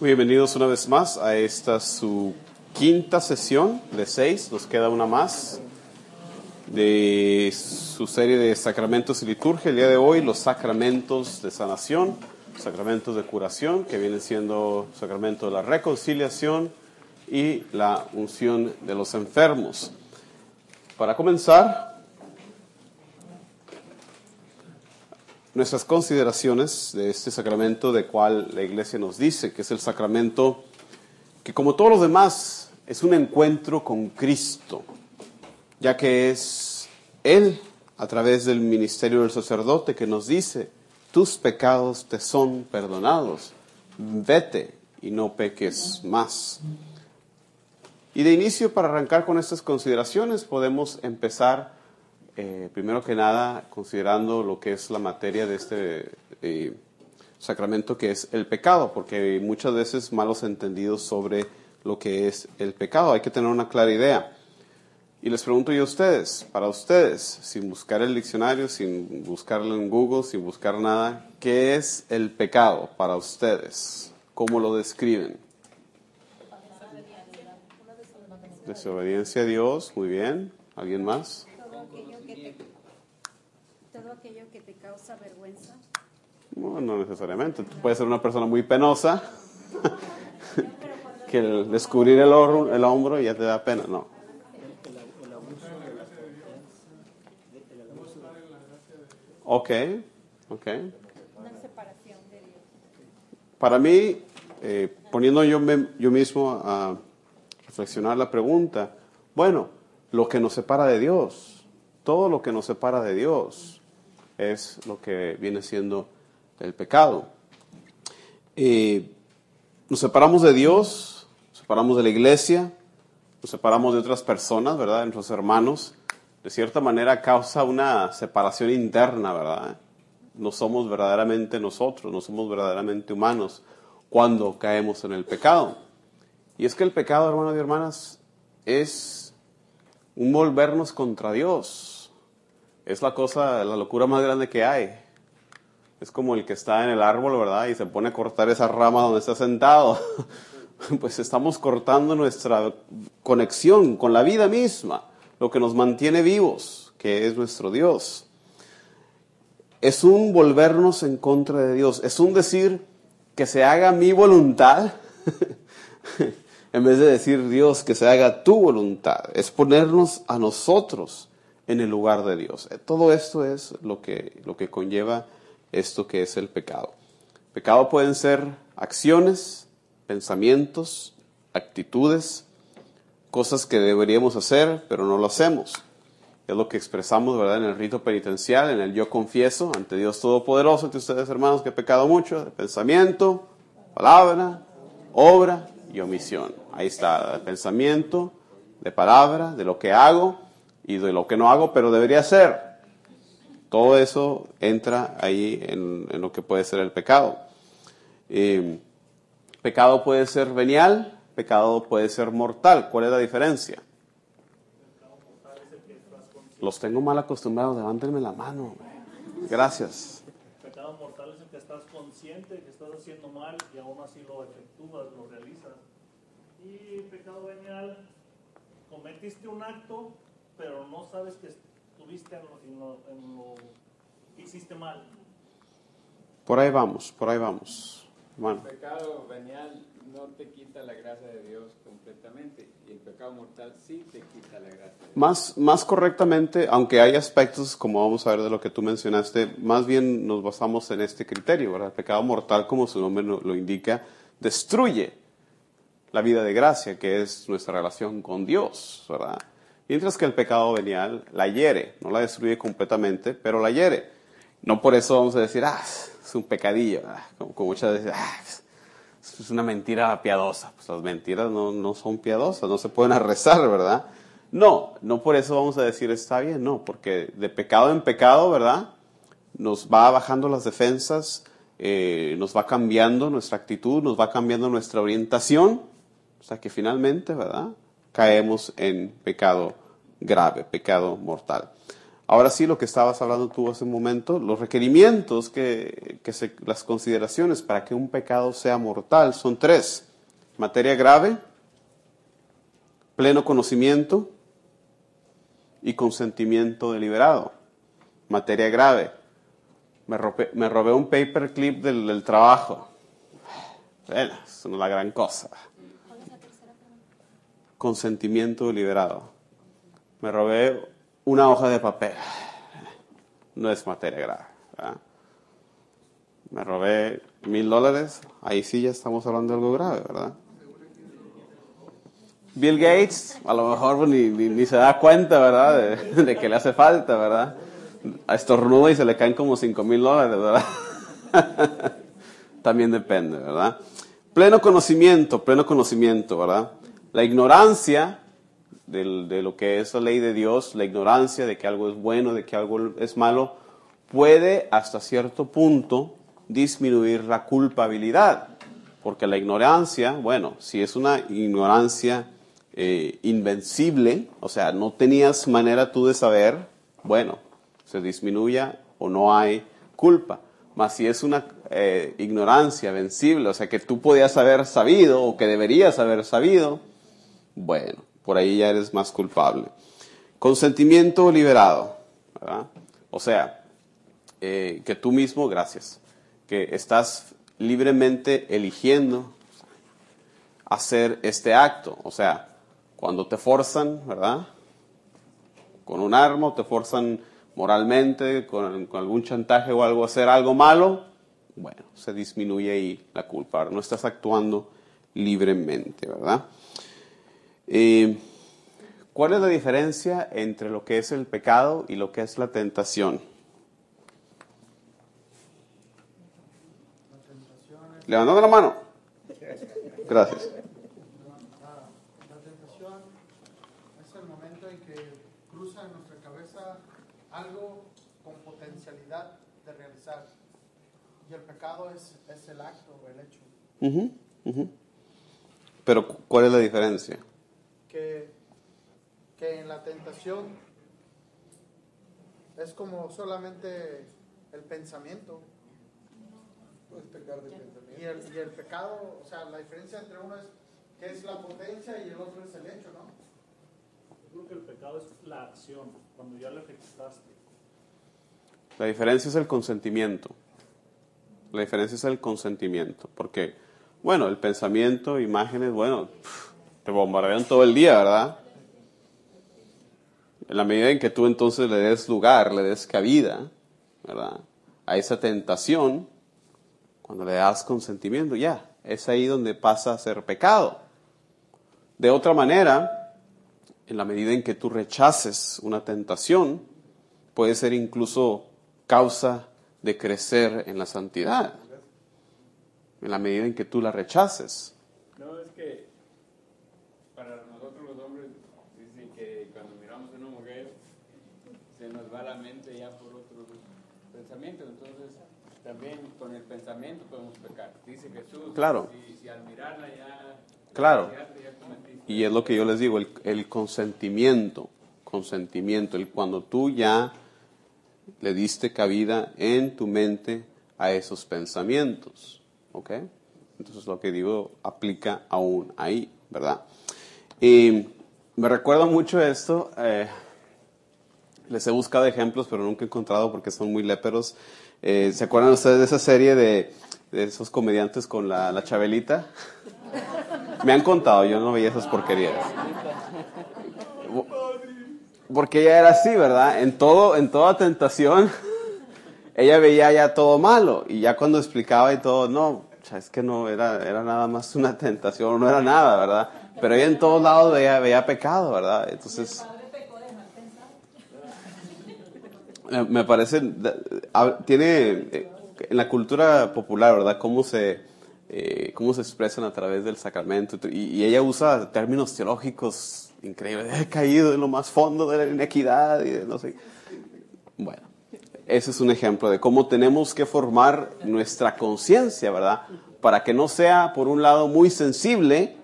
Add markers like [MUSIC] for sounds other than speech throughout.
Bienvenidos una vez más a esta su quinta sesión de seis, nos queda una más de su serie de sacramentos y liturgia. El día de hoy los sacramentos de sanación, sacramentos de curación, que vienen siendo sacramento de la reconciliación y la unción de los enfermos. Para comenzar, nuestras consideraciones de este sacramento de cual la iglesia nos dice que es el sacramento que como todos los demás es un encuentro con Cristo, ya que es Él a través del ministerio del sacerdote que nos dice, tus pecados te son perdonados, vete y no peques más. Y de inicio, para arrancar con estas consideraciones, podemos empezar eh, primero que nada, considerando lo que es la materia de este eh, sacramento, que es el pecado, porque muchas veces malos entendidos sobre lo que es el pecado. Hay que tener una clara idea. Y les pregunto yo a ustedes, para ustedes, sin buscar el diccionario, sin buscarlo en Google, sin buscar nada, ¿qué es el pecado para ustedes? ¿Cómo lo describen? Desobediencia a Dios, muy bien. ¿Alguien más? Todo aquello que te causa vergüenza? No, no necesariamente. Tú puedes ser una persona muy penosa [LAUGHS] que el descubrir el, hombro, el hombro ya te da pena. No. Ok, ok. Para mí, eh, poniendo yo, me- yo mismo a reflexionar la pregunta, bueno, lo que nos separa de Dios, todo lo que nos separa de Dios es lo que viene siendo el pecado. Eh, nos separamos de Dios, nos separamos de la iglesia, nos separamos de otras personas, ¿verdad? De nuestros hermanos. De cierta manera causa una separación interna, ¿verdad? No somos verdaderamente nosotros, no somos verdaderamente humanos cuando caemos en el pecado. Y es que el pecado, hermanos y hermanas, es un volvernos contra Dios. Es la cosa, la locura más grande que hay. Es como el que está en el árbol, ¿verdad? Y se pone a cortar esa rama donde está sentado. [LAUGHS] Pues estamos cortando nuestra conexión con la vida misma, lo que nos mantiene vivos, que es nuestro Dios. Es un volvernos en contra de Dios. Es un decir que se haga mi voluntad [LAUGHS] en vez de decir Dios que se haga tu voluntad. Es ponernos a nosotros en el lugar de Dios. Eh, Todo esto es lo que, lo que conlleva esto que es el pecado. Pecado pueden ser acciones, pensamientos, actitudes, cosas que deberíamos hacer, pero no lo hacemos. Es lo que expresamos, ¿verdad?, en el rito penitencial, en el yo confieso ante Dios Todopoderoso, ante ustedes, hermanos, que he pecado mucho, de pensamiento, palabra, obra y omisión. Ahí está, de pensamiento, de palabra, de lo que hago y de lo que no hago, pero debería hacer. Todo eso entra ahí en, en lo que puede ser el pecado. Eh, pecado puede ser venial, pecado puede ser mortal. ¿Cuál es la diferencia? Los tengo mal acostumbrados, levántenme la mano. Gracias. Pecado mortal es el que estás consciente que estás haciendo mal y aún así lo efectúas, lo realizas. Y pecado venial, cometiste un acto, pero no sabes que estuviste en lo, en lo- en lo que hiciste mal. Por ahí vamos, por ahí vamos. Hermano. El pecado venial no te quita la gracia de Dios completamente y el pecado mortal sí te quita la gracia de Dios. Más, más correctamente, aunque hay aspectos, como vamos a ver de lo que tú mencionaste, más bien nos basamos en este criterio, ¿verdad? El pecado mortal, como su nombre lo, lo indica, destruye la vida de gracia, que es nuestra relación con Dios, ¿verdad? Mientras que el pecado venial la hiere, no la destruye completamente, pero la hiere. No por eso vamos a decir, ah, es un pecadillo, ah, como, como muchas veces, ah, es una mentira piadosa. Pues las mentiras no, no son piadosas, no se pueden arrezar, ¿verdad? No, no por eso vamos a decir está bien, no, porque de pecado en pecado, ¿verdad? Nos va bajando las defensas, eh, nos va cambiando nuestra actitud, nos va cambiando nuestra orientación, hasta que finalmente, ¿verdad? Caemos en pecado grave, pecado mortal. Ahora sí, lo que estabas hablando tú hace un momento, los requerimientos, que, que las consideraciones para que un pecado sea mortal son tres. Materia grave, pleno conocimiento y consentimiento deliberado. Materia grave. Me, robé- me un paperclip del, del trabajo. Bueno, eso no es la gran cosa. Consentimiento deliberado. Me robé una hoja de papel. No es materia grave. Me robé mil dólares. Ahí sí ya estamos hablando de algo grave, ¿verdad? Bill Gates, a lo mejor pues, ni, ni- ni se da cuenta, ¿verdad? De que le hace falta, ¿verdad? A estornuda y se le caen como cinco mil dólares, ¿verdad? [LAUGHS] También depende, ¿verdad? Pleno conocimiento, pleno conocimiento, ¿verdad? La ignorancia del- de lo que es la ley de Dios, la ignorancia de que algo es bueno, de que algo es malo, puede hasta cierto punto disminuir la culpabilidad. Porque la ignorancia, bueno, si es una ignorancia eh, invencible, o sea, no tenías manera tú de saber, bueno, se disminuya o no hay culpa. Mas si es una eh, ignorancia vencible, o sea, que tú podías haber sabido o que deberías haber sabido, bueno, por ahí ya eres más culpable. Consentimiento liberado, ¿verdad? O sea, eh, que tú mismo, gracias, que estás libremente eligiendo hacer este acto. O sea, cuando te forzan, ¿verdad? Con un arma te forzan moralmente, con, algún chantaje o algo, hacer algo malo, bueno, se disminuye ahí la culpa. No estás actuando libremente, ¿verdad? Eh, ¿Cuál es la diferencia entre lo que es el pecado y lo que es la tentación? Levantando la mano. Gracias. La, la tentación es el momento en que cruza en nuestra cabeza algo con potencialidad de realizar. Y el pecado es, es el acto, el hecho. Ujú, ujú. Pero cu- ¿cuál es la diferencia? Que, que en la tentación es como solamente el pensamiento. Puedes pecar de pensamiento. Y el, y el pecado, o sea, la diferencia entre uno es que es la potencia y el otro es el hecho, ¿no? Yo creo que el pecado es la acción, cuando ya lo ejecutaste. La diferencia es el consentimiento. La diferencia es el consentimiento. Porque, bueno, el pensamiento, imágenes, bueno, bombardean todo el día, ¿verdad? En la medida en que tú entonces le des lugar, le des cabida, ¿verdad? A esa tentación, cuando le das consentimiento, ya, es ahí donde pasa a ser pecado. De otra manera, en la medida en que tú rechaces una tentación, puede ser incluso causa de crecer en la santidad. En la medida en que tú la rechaces. No, es que para nosotros los hombres dicen que cuando miramos a una mujer se nos va la mente ya por otros pensamientos. Entonces, también con el pensamiento podemos pecar. Dice Jesús. Claro. Si, si al mirarla ya. Claro. Y es lo que yo les digo, el, el consentimiento, consentimiento, el cuando tú ya le diste cabida en tu mente a esos pensamientos, ¿ok? Entonces lo que digo aplica aún ahí, ¿verdad? Y me recuerda mucho esto, eh, les he buscado ejemplos, pero nunca he encontrado porque son muy léperos. Eh, ¿Se acuerdan ustedes de esa serie de, esos comediantes con la, la Chabelita? Me han contado, yo no veía esas porquerías. Porque ella era así, ¿verdad? En todo, en toda tentación, ella veía ya todo malo. Y ya cuando explicaba y todo, no, es que no, era, era nada más una tentación, no era nada, ¿verdad? Pero ella en todos lados veía, veía pecado, ¿verdad? Entonces, eh, me parece, tiene eh, en la cultura popular, ¿verdad? Cómo se, eh, cómo se expresan a través del sacramento. Y, y ella usa términos teológicos increíbles. [LAUGHS] He caído en lo más fondo de la inequidad y de no sé. Bueno, ese es un ejemplo de cómo tenemos que formar nuestra conciencia, ¿verdad? Para que no sea, por un lado, muy sensible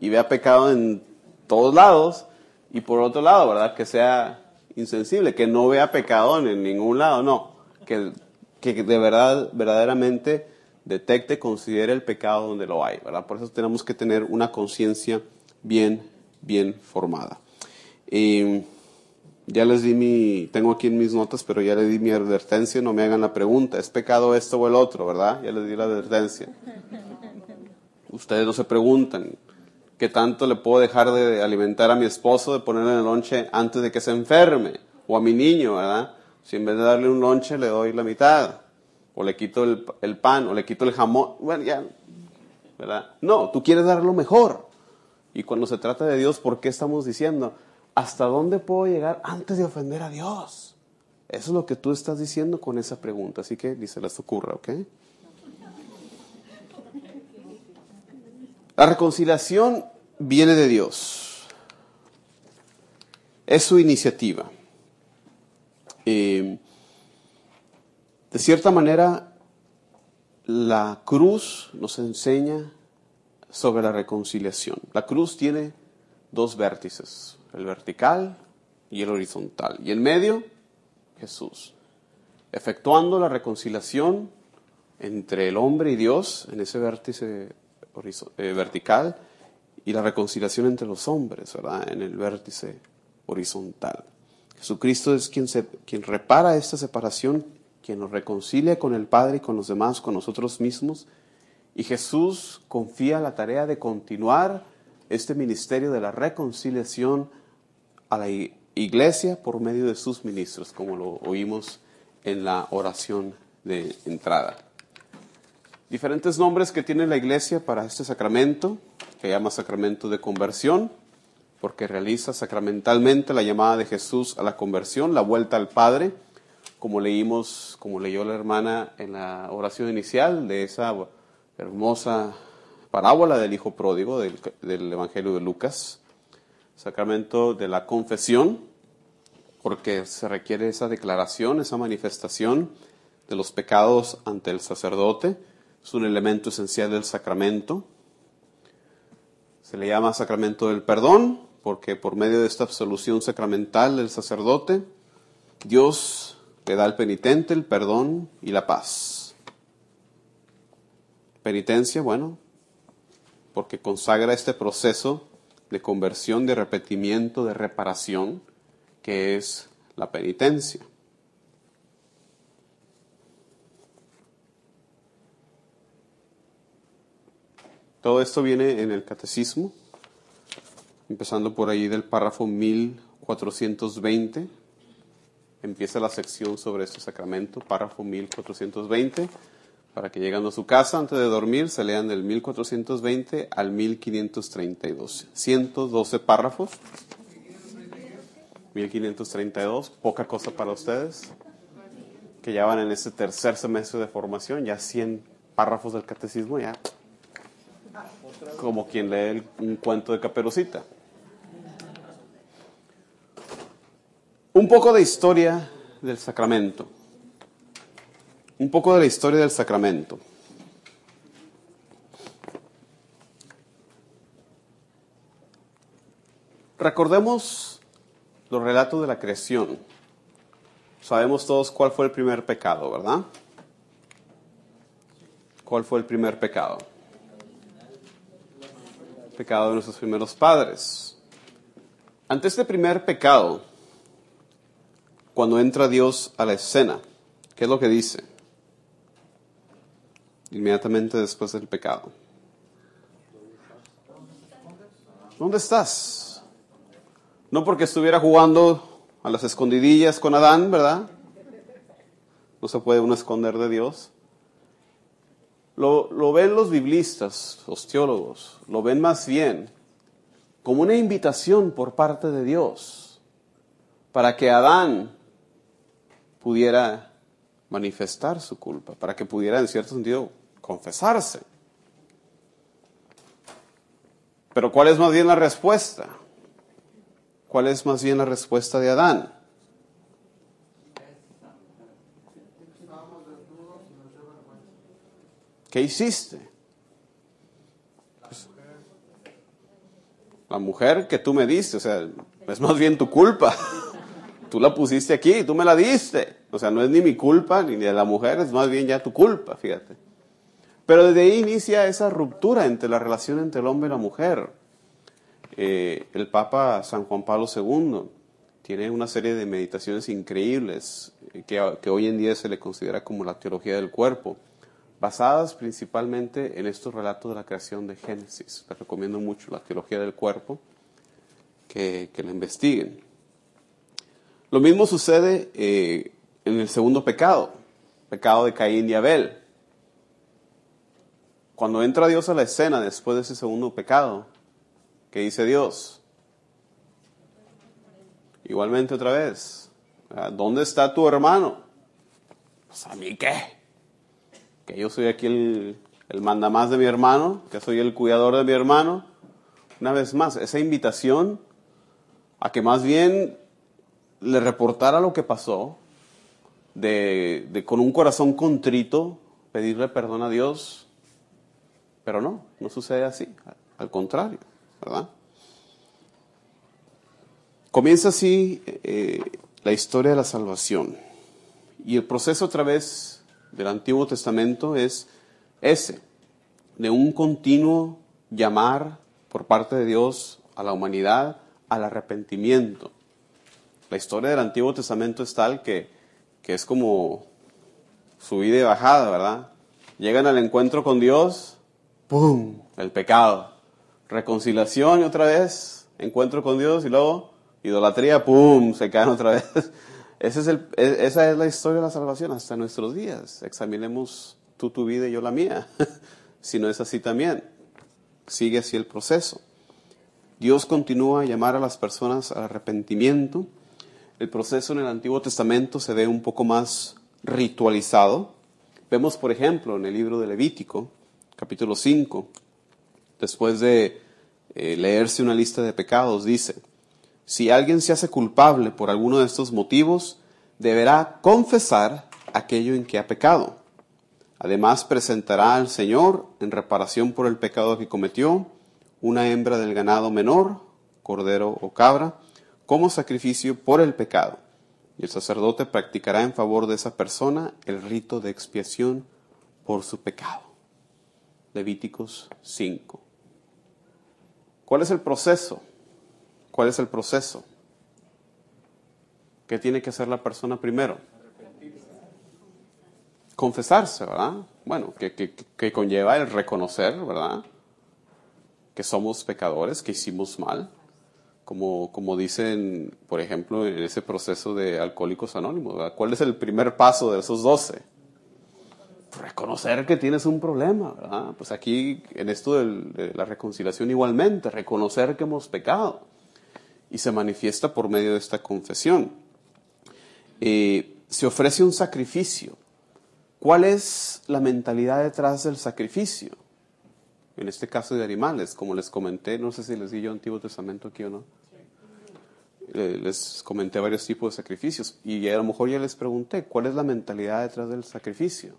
y vea pecado en todos lados, y por otro lado, ¿verdad? Que sea insensible, que no vea pecado en ningún lado, no, que, que de verdad, verdaderamente detecte, considere el pecado donde lo hay, ¿verdad? Por eso tenemos que tener una conciencia bien, bien formada. Y ya les di mi, tengo aquí en mis notas, pero ya le di mi advertencia, no me hagan la pregunta, ¿es pecado esto o el otro, verdad? Ya les di la advertencia. Ustedes no se preguntan, ¿qué tanto le puedo dejar de alimentar a mi esposo, de ponerle el lonche antes de que se enferme? O a mi niño, ¿verdad? Si en vez de darle un lonche le doy la mitad, o le quito el, el pan, o le quito el jamón, bueno, ya, ¿verdad? No, tú quieres dar lo mejor. Y cuando se trata de Dios, ¿por qué estamos diciendo? ¿Hasta dónde puedo llegar antes de ofender a Dios? Eso es lo que tú estás diciendo con esa pregunta. Así que ni se ocurra, ¿ok? La reconciliación viene de Dios. Es su iniciativa. Eh, de cierta manera, la cruz nos enseña sobre la reconciliación. La cruz tiene dos vértices, el vertical y el horizontal. Y en medio, Jesús, efectuando la reconciliación entre el hombre y Dios en ese vértice eh, vertical y la reconciliación entre los hombres, ¿verdad? En el vértice horizontal. Jesucristo es quien, se, quien repara esta separación, quien nos reconcilia con el Padre y con los demás, con nosotros mismos. Y Jesús confía la tarea de continuar este ministerio de la reconciliación a la iglesia por medio de sus ministros, como lo oímos en la oración de entrada. Diferentes nombres que tiene la iglesia para este sacramento, que llama sacramento de conversión, porque realiza sacramentalmente la llamada de Jesús a la conversión, la vuelta al Padre, como leímos, como leyó la hermana en la oración inicial de esa hermosa parábola del Hijo Pródigo del, del Evangelio de Lucas, sacramento de la confesión, porque se requiere esa declaración, esa manifestación de los pecados ante el sacerdote, es un elemento esencial del sacramento. Se le llama sacramento del perdón, porque por medio de esta absolución sacramental del sacerdote, Dios le da al penitente el perdón y la paz. Penitencia, bueno, porque consagra este proceso de conversión, de arrepentimiento, de reparación, que es la penitencia. Todo esto viene en el catecismo, empezando por ahí del párrafo 1420. Empieza la sección sobre este sacramento, párrafo 1420, para que llegando a su casa antes de dormir se lean del 1420 al 1532. 112 párrafos. 1532, poca cosa para ustedes, que ya van en ese tercer semestre de formación, ya 100 párrafos del catecismo, ya como quien lee un cuento de caperucita. Un poco de historia del sacramento. Un poco de la historia del sacramento. Recordemos los relatos de la creación. Sabemos todos cuál fue el primer pecado, ¿verdad? ¿Cuál fue el primer pecado? Pecado de nuestros primeros padres. Ante este primer pecado, cuando entra Dios a la escena, ¿qué es lo que dice? Inmediatamente después del pecado. ¿Dónde estás? No porque estuviera jugando a las escondidillas con Adán, ¿verdad? No se puede uno esconder de Dios. Lo, lo, ven los biblistas, los teólogos, lo ven más bien como una invitación por parte de Dios para que Adán pudiera manifestar su culpa, para que pudiera en cierto sentido confesarse. Pero ¿cuál es más bien la respuesta? ¿Cuál es más bien la respuesta de Adán? ¿Qué hiciste? Pues, la mujer que tú me diste, o sea, es más bien tu culpa. [LAUGHS] tú la pusiste aquí, tú me la diste. O sea, no es ni mi culpa ni de la mujer, es más bien ya tu culpa, fíjate. Pero desde ahí inicia esa ruptura entre la relación entre el hombre y la mujer. Eh, el Papa San Juan Pablo II tiene una serie de meditaciones increíbles que, que hoy en día se le considera como la teología del cuerpo, basadas principalmente en estos relatos de la creación de Génesis. Les recomiendo mucho la teología del cuerpo, que, que la investiguen. Lo mismo sucede eh, en el segundo pecado, pecado de Caín y Abel. Cuando entra Dios a la escena después de ese segundo pecado, ¿qué dice Dios? Igualmente otra vez. ¿dónde está tu hermano? Pues a mí qué, que yo soy aquí el, el mandamás de mi hermano, que soy el cuidador de mi hermano. Una vez más, esa invitación a que más bien le reportara lo que pasó, de, de con un corazón contrito pedirle perdón a Dios, pero no, no sucede así, al contrario, ¿verdad? Comienza así eh, la historia de la salvación. Y el proceso a través del Antiguo Testamento es ese, de un continuo llamar por parte de Dios a la humanidad al arrepentimiento. La historia del Antiguo Testamento es tal que, que es como subida y bajada, ¿verdad? Llegan al encuentro con Dios, ¡pum! El pecado. Reconciliación y otra vez, encuentro con Dios y luego idolatría, ¡pum! Se caen otra vez. E- esa es la historia de la salvación hasta nuestros días. Examinemos tú tu vida y yo la mía. [LAUGHS] si no es así también. Sigue así el proceso. Dios continúa a llamar a las personas al arrepentimiento. El proceso en el Antiguo Testamento se ve un poco más ritualizado. Vemos, por ejemplo, en el libro de Levítico, capítulo 5, después de eh, leerse una lista de pecados, dice, si alguien se hace culpable por alguno de estos motivos, deberá confesar aquello en que ha pecado. Además, presentará al Señor, en reparación por el pecado que cometió, una hembra del ganado menor, cordero o cabra, como sacrificio por el pecado. Y el sacerdote practicará en favor de esa persona el rito de expiación por su pecado. Levíticos 5. ¿Cuál es el proceso? ¿Cuál es el proceso? ¿Qué tiene que hacer la persona primero? Confesarse, ¿verdad? Bueno, que, que, que conlleva el reconocer, ¿verdad? Que somos pecadores, que hicimos mal. Como, como dicen, por ejemplo, en ese proceso de alcohólicos anónimos. ¿Cuál es el primer paso de esos doce? reconocer que tienes un problema, ¿verdad? Pues aquí, en esto de la reconciliación igualmente, reconocer que hemos pecado. Y se manifiesta por medio de esta confesión. Eh, se ofrece un sacrificio. ¿Cuál es la mentalidad detrás del sacrificio? En este caso de animales, como les comenté, no sé si les di yo Antiguo Testamento aquí o no. Eh, les comenté varios tipos de sacrificios y a lo mejor ya les pregunté, ¿cuál es la mentalidad detrás del sacrificio?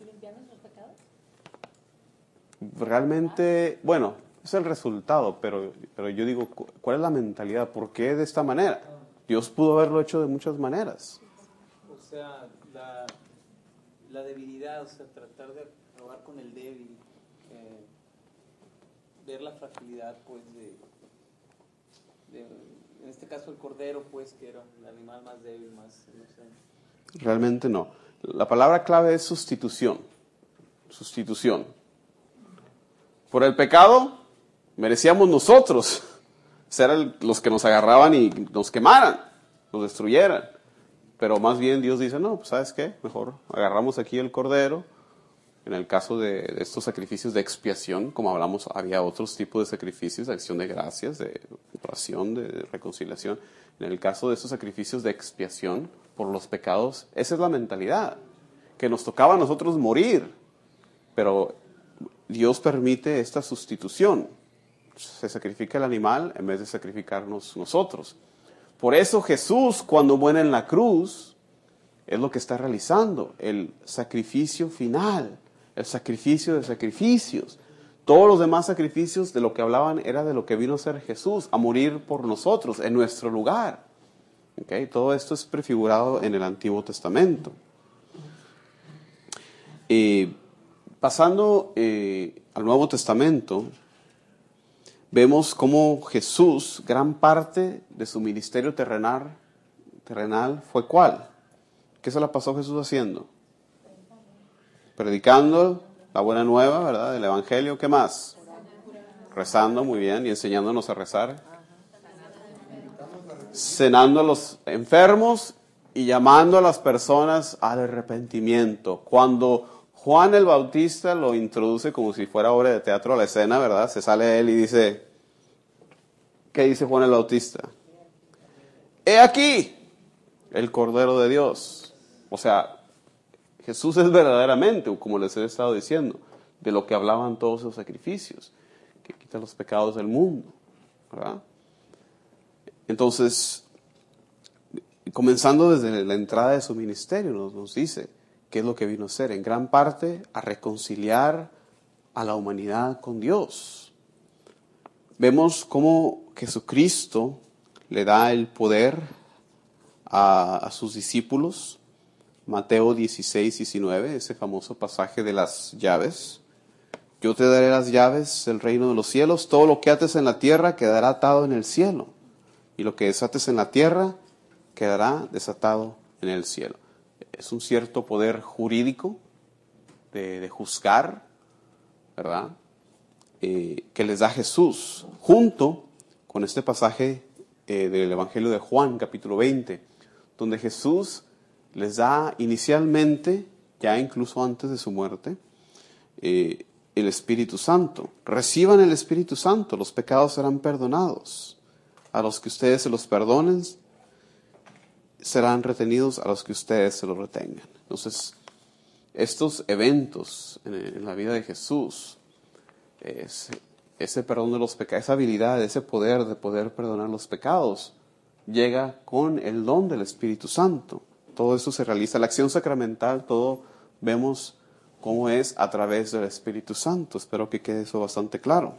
¿Limpiar nuestros pecados? Realmente, bueno, es el resultado, pero, pero yo digo, cu- ¿cuál es la mentalidad? ¿Por qué de esta manera? Dios pudo haberlo hecho de muchas maneras. O sea, la, la debilidad, o sea, tratar de probar con el débil, eh, ver la fragilidad, pues, de, de- en este caso el cordero, pues, que era el animal más débil, más, no sé. Realmente no. La palabra clave es sustitución. Sustitución. Por el pecado, merecíamos nosotros ser los que nos agarraban y nos quemaran, nos destruyeran. Pero más bien Dios dice, no, pues sabes qué, mejor agarramos aquí el cordero. En el caso de, de estos sacrificios de expiación, como hablamos, había otros tipos de sacrificios, de acción de gracias, de oración, de reconciliación. En el caso de estos sacrificios de expiación por los pecados, esa es la mentalidad, que nos tocaba a nosotros morir, pero Dios permite esta sustitución. Se sacrifica el animal en vez de sacrificarnos nosotros. Por eso Jesús, cuando muere en la cruz, es lo que está realizando, el sacrificio final, el sacrificio de sacrificios. Todos los demás sacrificios de lo que hablaban era de lo que vino a ser Jesús, a morir por nosotros, en nuestro lugar. ¿Ok? Todo esto es prefigurado en el Antiguo Testamento. Eh, pasando eh, al Nuevo Testamento, vemos cómo Jesús, gran parte de su ministerio terrenal, terrenal fue cuál? ¿Qué se la pasó Jesús haciendo? Predicando la buena nueva, ¿verdad? Del Evangelio. ¿Qué más? Rezando, muy bien, y enseñándonos a rezar. Cenando a los enfermos y llamando a las personas al arrepentimiento. Cuando Juan el Bautista lo introduce como si fuera obra de teatro a la escena, ¿verdad? Se sale él y dice, ¿qué dice Juan el Bautista? He aquí el Cordero de Dios. O sea, Jesús es verdaderamente, como les he estado diciendo, de lo que hablaban todos esos sacrificios, que quita los pecados del mundo. ¿verdad? Entonces, comenzando desde la entrada de su ministerio, nos dice qué es lo que vino a hacer, en gran parte a reconciliar a la humanidad con Dios. Vemos cómo Jesucristo le da el poder a, a sus discípulos Mateo 16, 19, ese famoso pasaje de las llaves. Yo te daré las llaves del reino de los cielos. Todo lo que ates en la tierra quedará atado en el cielo. Y lo que desates en la tierra quedará desatado en el cielo. Es un cierto poder jurídico de, juzgar, ¿verdad? Eh, que les da Jesús, junto con este pasaje eh, del Evangelio de Juan, capítulo 20, donde Jesús les da inicialmente, ya incluso antes de su muerte, eh, el Espíritu Santo. Reciban el Espíritu Santo, los pecados serán perdonados. A los que ustedes se los perdonen, serán retenidos, a los que ustedes se los retengan. Entonces, estos eventos en, en la vida de Jesús, ese, ese perdón de los pecados, esa habilidad, ese poder de poder perdonar los pecados, llega con el don del Espíritu Santo. Todo eso se realiza, la acción sacramental, todo vemos cómo es a través del Espíritu Santo. Espero que quede eso bastante claro.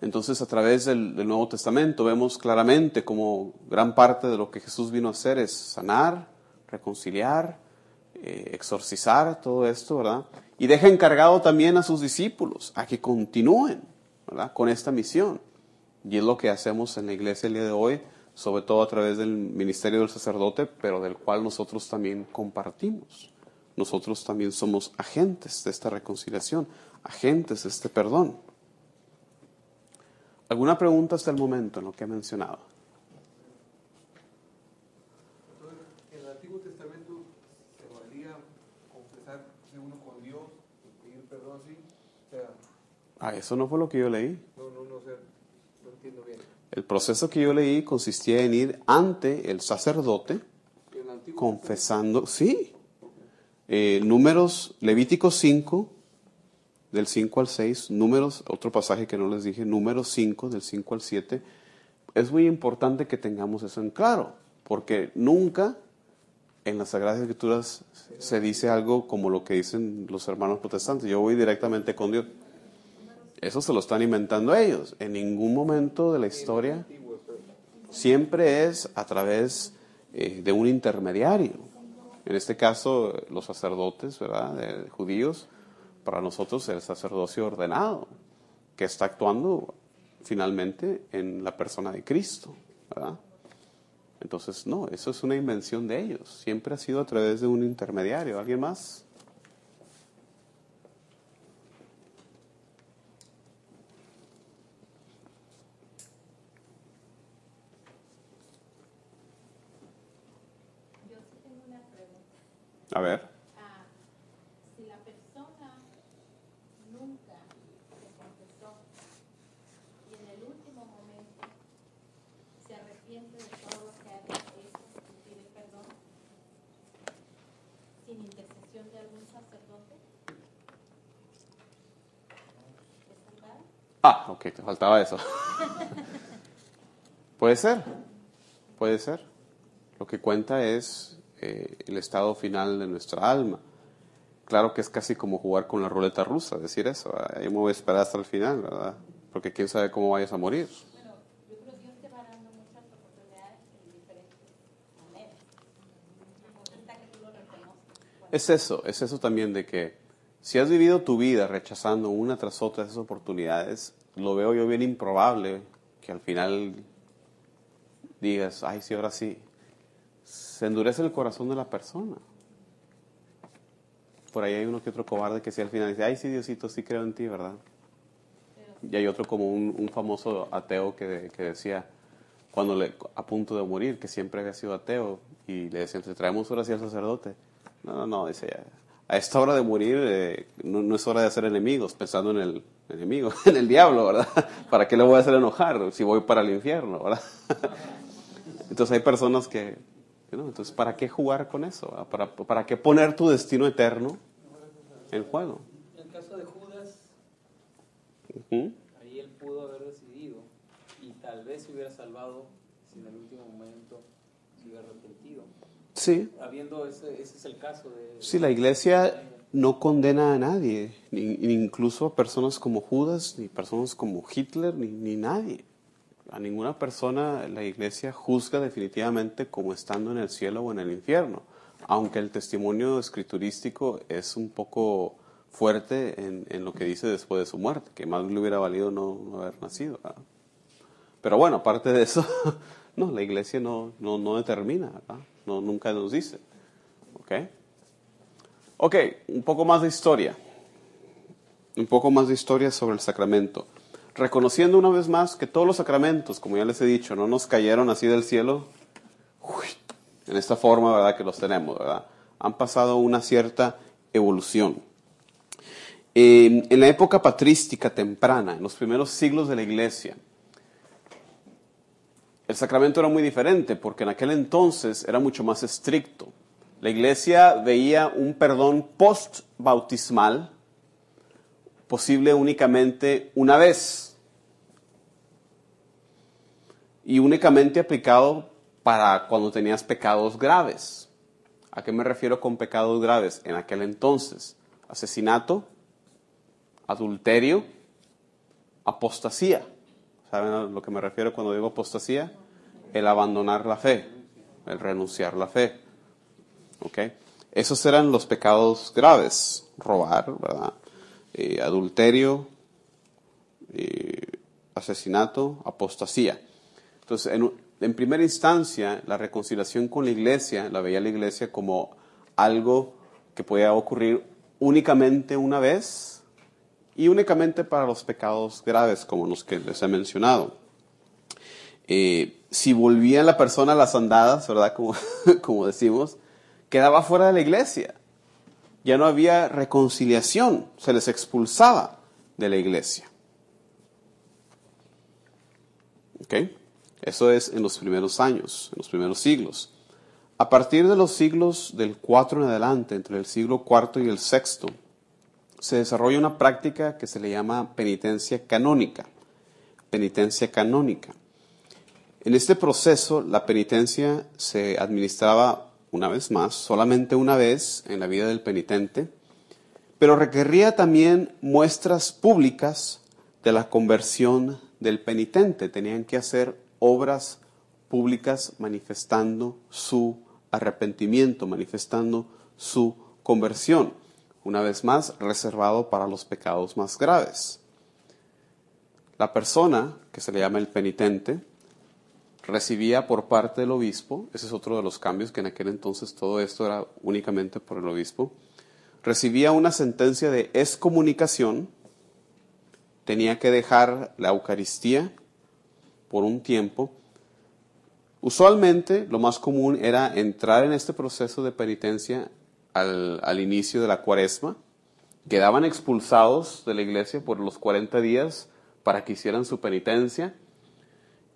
Entonces, a través del, Nuevo Testamento vemos claramente cómo gran parte de lo que Jesús vino a hacer es sanar, reconciliar, eh, exorcizar, todo esto, ¿verdad? Y deja encargado también a sus discípulos a que continúen, ¿verdad? Con esta misión. Y es lo que hacemos en la iglesia el día de hoy, sobre todo a través del ministerio del sacerdote, pero del cual nosotros también compartimos. Nosotros también somos agentes de esta reconciliación, agentes de este perdón. ¿Alguna pregunta hasta el momento en lo que he mencionado? En el Antiguo Testamento se valía confesarse uno con Dios y pedir perdón así. O sea, Ah, eso no fue lo que yo leí. no, no, no, o sea, no entiendo bien. El proceso que yo leí consistía en ir ante el sacerdote el confesando, sí. Eh, números, Levítico 5, del 5 al 6, números, otro pasaje que no les dije, números 5, del 5 al 7. Es muy importante que tengamos eso en claro, porque nunca en las Sagradas Escrituras se dice algo como lo que dicen los hermanos protestantes, yo voy directamente con Dios. Eso se lo están inventando ellos. En ningún momento de la historia siempre es a través eh, de un intermediario. En este caso, los sacerdotes, ¿verdad? De judíos, para nosotros el sacerdocio ordenado, que está actuando finalmente en la persona de Cristo, ¿verdad? Entonces, no, eso es una invención de ellos. Siempre ha sido a través de un intermediario. ¿Alguien más? A ver. Ah, si la persona nunca se confesó y en el último momento se arrepiente de todo lo que ha hecho y pide perdón, sin intercesión de algún sacerdote, ¿es salvada? Ah, ok, te faltaba eso. puede ser, puede ser. Lo que cuenta es eh, el estado final de nuestra alma. claro que es casi como jugar con la ruleta rusa, decir eso. ¿verdad? Yo me voy a esperar hasta el final, ¿verdad? Porque quién sabe cómo vayas a morir. Bueno, yo creo que Dios te va dando muchas oportunidades en diferentes maneras. La cosa está que tú lo reconozcas. Es eso, es eso también de que si has vivido tu vida rechazando una tras otra esas oportunidades, lo veo yo bien improbable que al final digas, ay, sí, ahora sí. Se endurece el corazón de la persona. Por ahí hay uno que otro cobarde que sí al final dice, ay, sí, Diosito, sí creo en ti, ¿verdad? Y hay otro como un, un famoso ateo que, que decía, cuando le, a punto de morir, que siempre había sido ateo, y le decían, te traemos ahora sí al sacerdote. No, no, no, dice, ya, a esta hora de morir eh, no, no es hora de hacer enemigos, pensando en el enemigo, [LAUGHS] en el diablo, ¿verdad? [LAUGHS] ¿Para qué le voy a hacer enojar si voy para el infierno, ¿verdad? [LAUGHS] Entonces hay personas que, no, entonces ¿para qué jugar con eso? verdad? ¿Para, ¿Para qué poner tu destino eterno en juego? En el caso de Judas, Ujú. ahí él pudo haber decidido y tal vez se hubiera salvado si en el último momento se hubiera arrepentido. Sí, Habiendo ese, ese es el caso de... Sí, la iglesia no condena a nadie, ni, ni incluso a personas como Judas, ni personas como Hitler, ni, ni nadie. A ninguna persona la iglesia juzga definitivamente como estando en el cielo o en el infierno, aunque el testimonio escriturístico es un poco fuerte en, en lo que dice después de su muerte, que más le hubiera valido no, no haber nacido. ¿verdad? Pero bueno, aparte de eso, [LAUGHS] no, la iglesia no, no, no determina, ¿verdad? Nunca nos dice. ¿Ok? Ok, un poco más de historia. Un poco más de historia sobre el sacramento. Reconociendo una vez más que todos los sacramentos, como ya les he dicho, no nos cayeron así del cielo en esta forma, ¿verdad? Que los tenemos, ¿verdad? Han pasado una cierta evolución. En la época patrística temprana, en los primeros siglos de la iglesia, el sacramento era muy diferente porque en aquel entonces era mucho más estricto. La iglesia veía un perdón post-bautismal posible únicamente una vez y únicamente aplicado para cuando tenías pecados graves. ¿A qué me refiero con pecados graves? En aquel entonces, asesinato, adulterio, apostasía. ¿Saben a lo que me refiero cuando digo apostasía? El abandonar la fe, el renunciar la fe. ¿Ok? Esos eran los pecados graves. Robar, adulterio, asesinato, apostasía. Entonces, en, en primera instancia, la reconciliación con la iglesia, la veía la iglesia como algo que podía ocurrir únicamente una vez y únicamente para los pecados graves, como los que les he mencionado. Eh, si volvía la persona a las andadas, ¿verdad? Como, [LAUGHS] como decimos, quedaba fuera de la iglesia. Ya no había reconciliación, se les expulsaba de la iglesia. ¿Ok? Eso es en los primeros años, en los primeros siglos. A partir de los siglos del 4 en adelante, entre el siglo IV y el VI, se desarrolla una práctica que se le llama penitencia canónica. Penitencia canónica. En este proceso, la penitencia se administraba una vez más, solamente una vez en la vida del penitente, pero requería también muestras públicas de la conversión del penitente. Tenían que hacer obras públicas manifestando su arrepentimiento, manifestando su conversión. Una vez más, reservado para los pecados más graves. La persona, que se le llama el penitente, recibía por parte del obispo, ese es otro de los cambios, que en aquel entonces todo esto era únicamente por el obispo, recibía una sentencia de excomunicación, tenía que dejar la Eucaristía por un tiempo. Usualmente lo más común era entrar en este proceso de penitencia al, inicio de la cuaresma, quedaban expulsados de la iglesia por los 40 días para que hicieran su penitencia,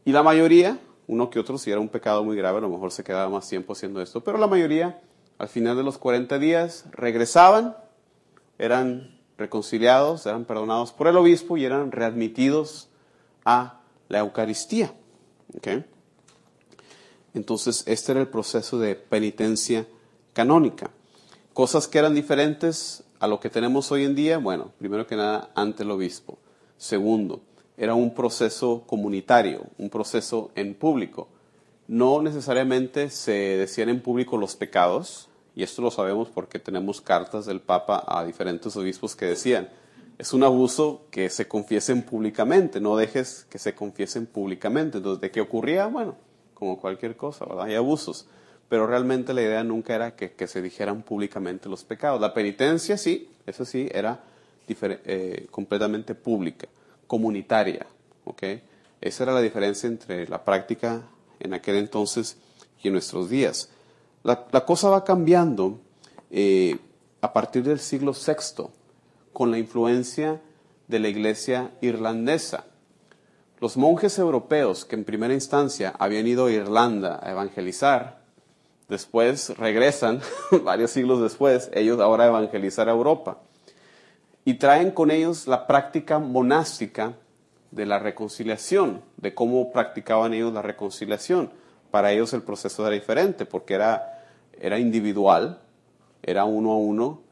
y la mayoría, uno que otro, si era un pecado muy grave, a lo mejor se quedaba más tiempo haciendo esto, pero la mayoría, al final de los 40 días, regresaban, eran reconciliados, eran perdonados por el obispo y eran readmitidos a la Eucaristía. ¿ok? Entonces, este era el proceso de penitencia canónica. Cosas que eran diferentes a lo que tenemos hoy en día, bueno, primero que nada, ante el obispo. Segundo, era un proceso comunitario, un proceso en público. No necesariamente se decían en público los pecados, y esto lo sabemos porque tenemos cartas del Papa a diferentes obispos que decían, es un abuso que se confiesen públicamente, no dejes que se confiesen públicamente. Entonces, ¿de qué ocurría? Bueno, como cualquier cosa, ¿verdad? Hay abusos. Pero realmente la idea nunca era que, se dijeran públicamente los pecados. La penitencia, sí, eso sí, era eh, completamente pública, comunitaria, ¿ok? Esa era la diferencia entre la práctica en aquel entonces y en nuestros días. La, la cosa va cambiando eh, a partir del siglo VI con la influencia de la iglesia irlandesa. Los monjes europeos que en primera instancia habían ido a Irlanda a evangelizar, después regresan, [LAUGHS] varios siglos después, ellos ahora evangelizar a Europa. Y traen con ellos la práctica monástica de la reconciliación, de cómo practicaban ellos la reconciliación. Para ellos el proceso era diferente, porque era, era individual, era uno a uno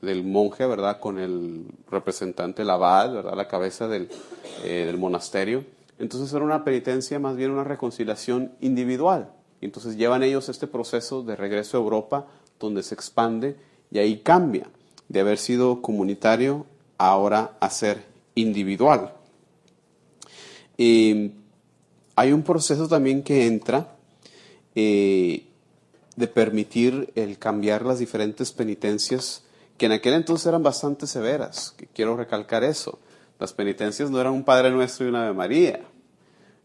del monje, ¿verdad? Con el representante, el abad, ¿verdad? La cabeza del, eh, del monasterio. Entonces era una penitencia, más bien una reconciliación individual. Y entonces llevan ellos este proceso de regreso a Europa, donde se expande y ahí cambia de haber sido comunitario ahora a ser individual. Hay un proceso también que entra eh, de permitir el cambiar las diferentes penitencias que en aquel entonces eran bastante severas. Quiero recalcar eso. Las penitencias no eran un Padre Nuestro y una Ave María.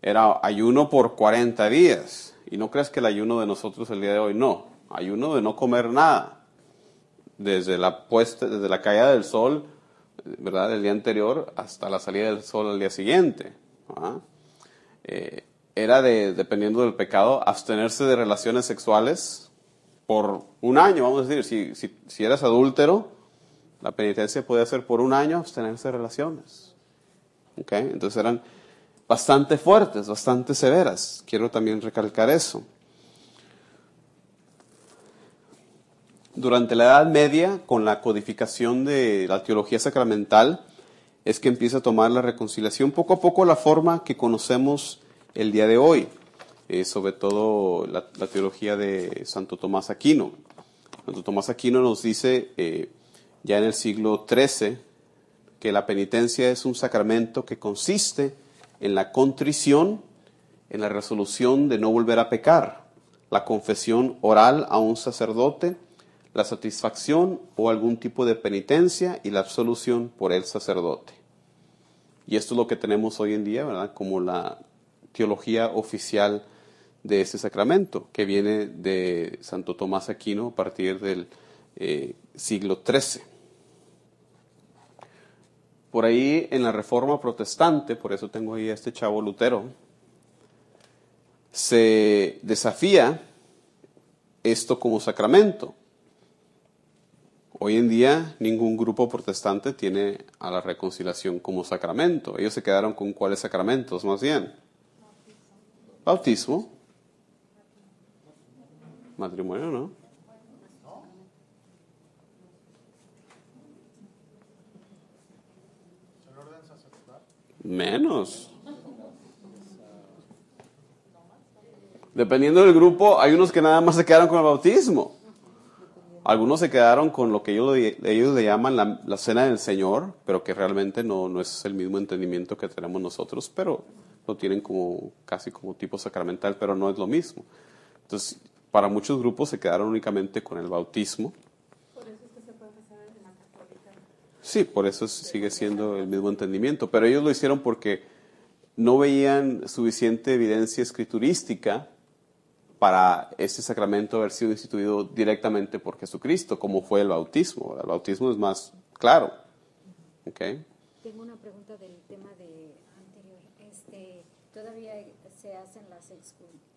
Era ayuno por 40 días. Y no creas que el ayuno de nosotros el día de hoy, no. Ayuno de no comer nada. Desde la, puesta, desde la caída del sol, ¿verdad? Del día anterior hasta la salida del sol al día siguiente. ¿ah? Eh, era de, dependiendo del pecado, abstenerse de relaciones sexuales por un año, vamos a decir, si, si, si eras adúltero, la penitencia podía ser por un año abstenerse de relaciones. ¿Ok? Entonces eran bastante fuertes, bastante severas. Quiero también recalcar eso. Durante la Edad Media, con la codificación de la teología sacramental, es que empieza a tomar la reconciliación poco a poco la forma que conocemos el día de hoy eh, sobre todo la, teología de Santo Tomás Aquino. Santo Tomás Aquino nos dice eh, ya en el siglo XIII que la penitencia es un sacramento que consiste en la contrición, en la resolución de no volver a pecar, la confesión oral a un sacerdote, la satisfacción o algún tipo de penitencia y la absolución por el sacerdote. Y esto es lo que tenemos hoy en día, ¿verdad? Como la teología oficial de ese sacramento, que viene de Santo Tomás Aquino a partir del eh, siglo XIII. Por ahí en la Reforma Protestante, por eso tengo ahí a este chavo Lutero, se desafía esto como sacramento. Hoy en día ningún grupo protestante tiene a la reconciliación como sacramento. Ellos se quedaron con cuáles sacramentos más bien. Bautismo, matrimonio, ¿no? ¿El orden sacerdotal? Menos. Dependiendo del grupo, hay unos que nada más se quedaron con el bautismo. Algunos se quedaron con lo que ellos, ellos le llaman la, la, cena del Señor, pero que realmente no, no es el mismo entendimiento que tenemos nosotros, pero lo tienen como casi como tipo sacramental, pero no es lo mismo. Entonces, para muchos grupos se quedaron únicamente con el bautismo. Por eso es que se puede rezar en la católica. Sí, por eso sigue siendo el mismo entendimiento, pero ellos lo hicieron porque no veían suficiente evidencia escriturística para este sacramento haber sido instituido directamente por Jesucristo, como fue el bautismo. El bautismo es más claro. ¿Okay? Tengo una pregunta del tema de anterior. Este, ¿Todavía se hacen las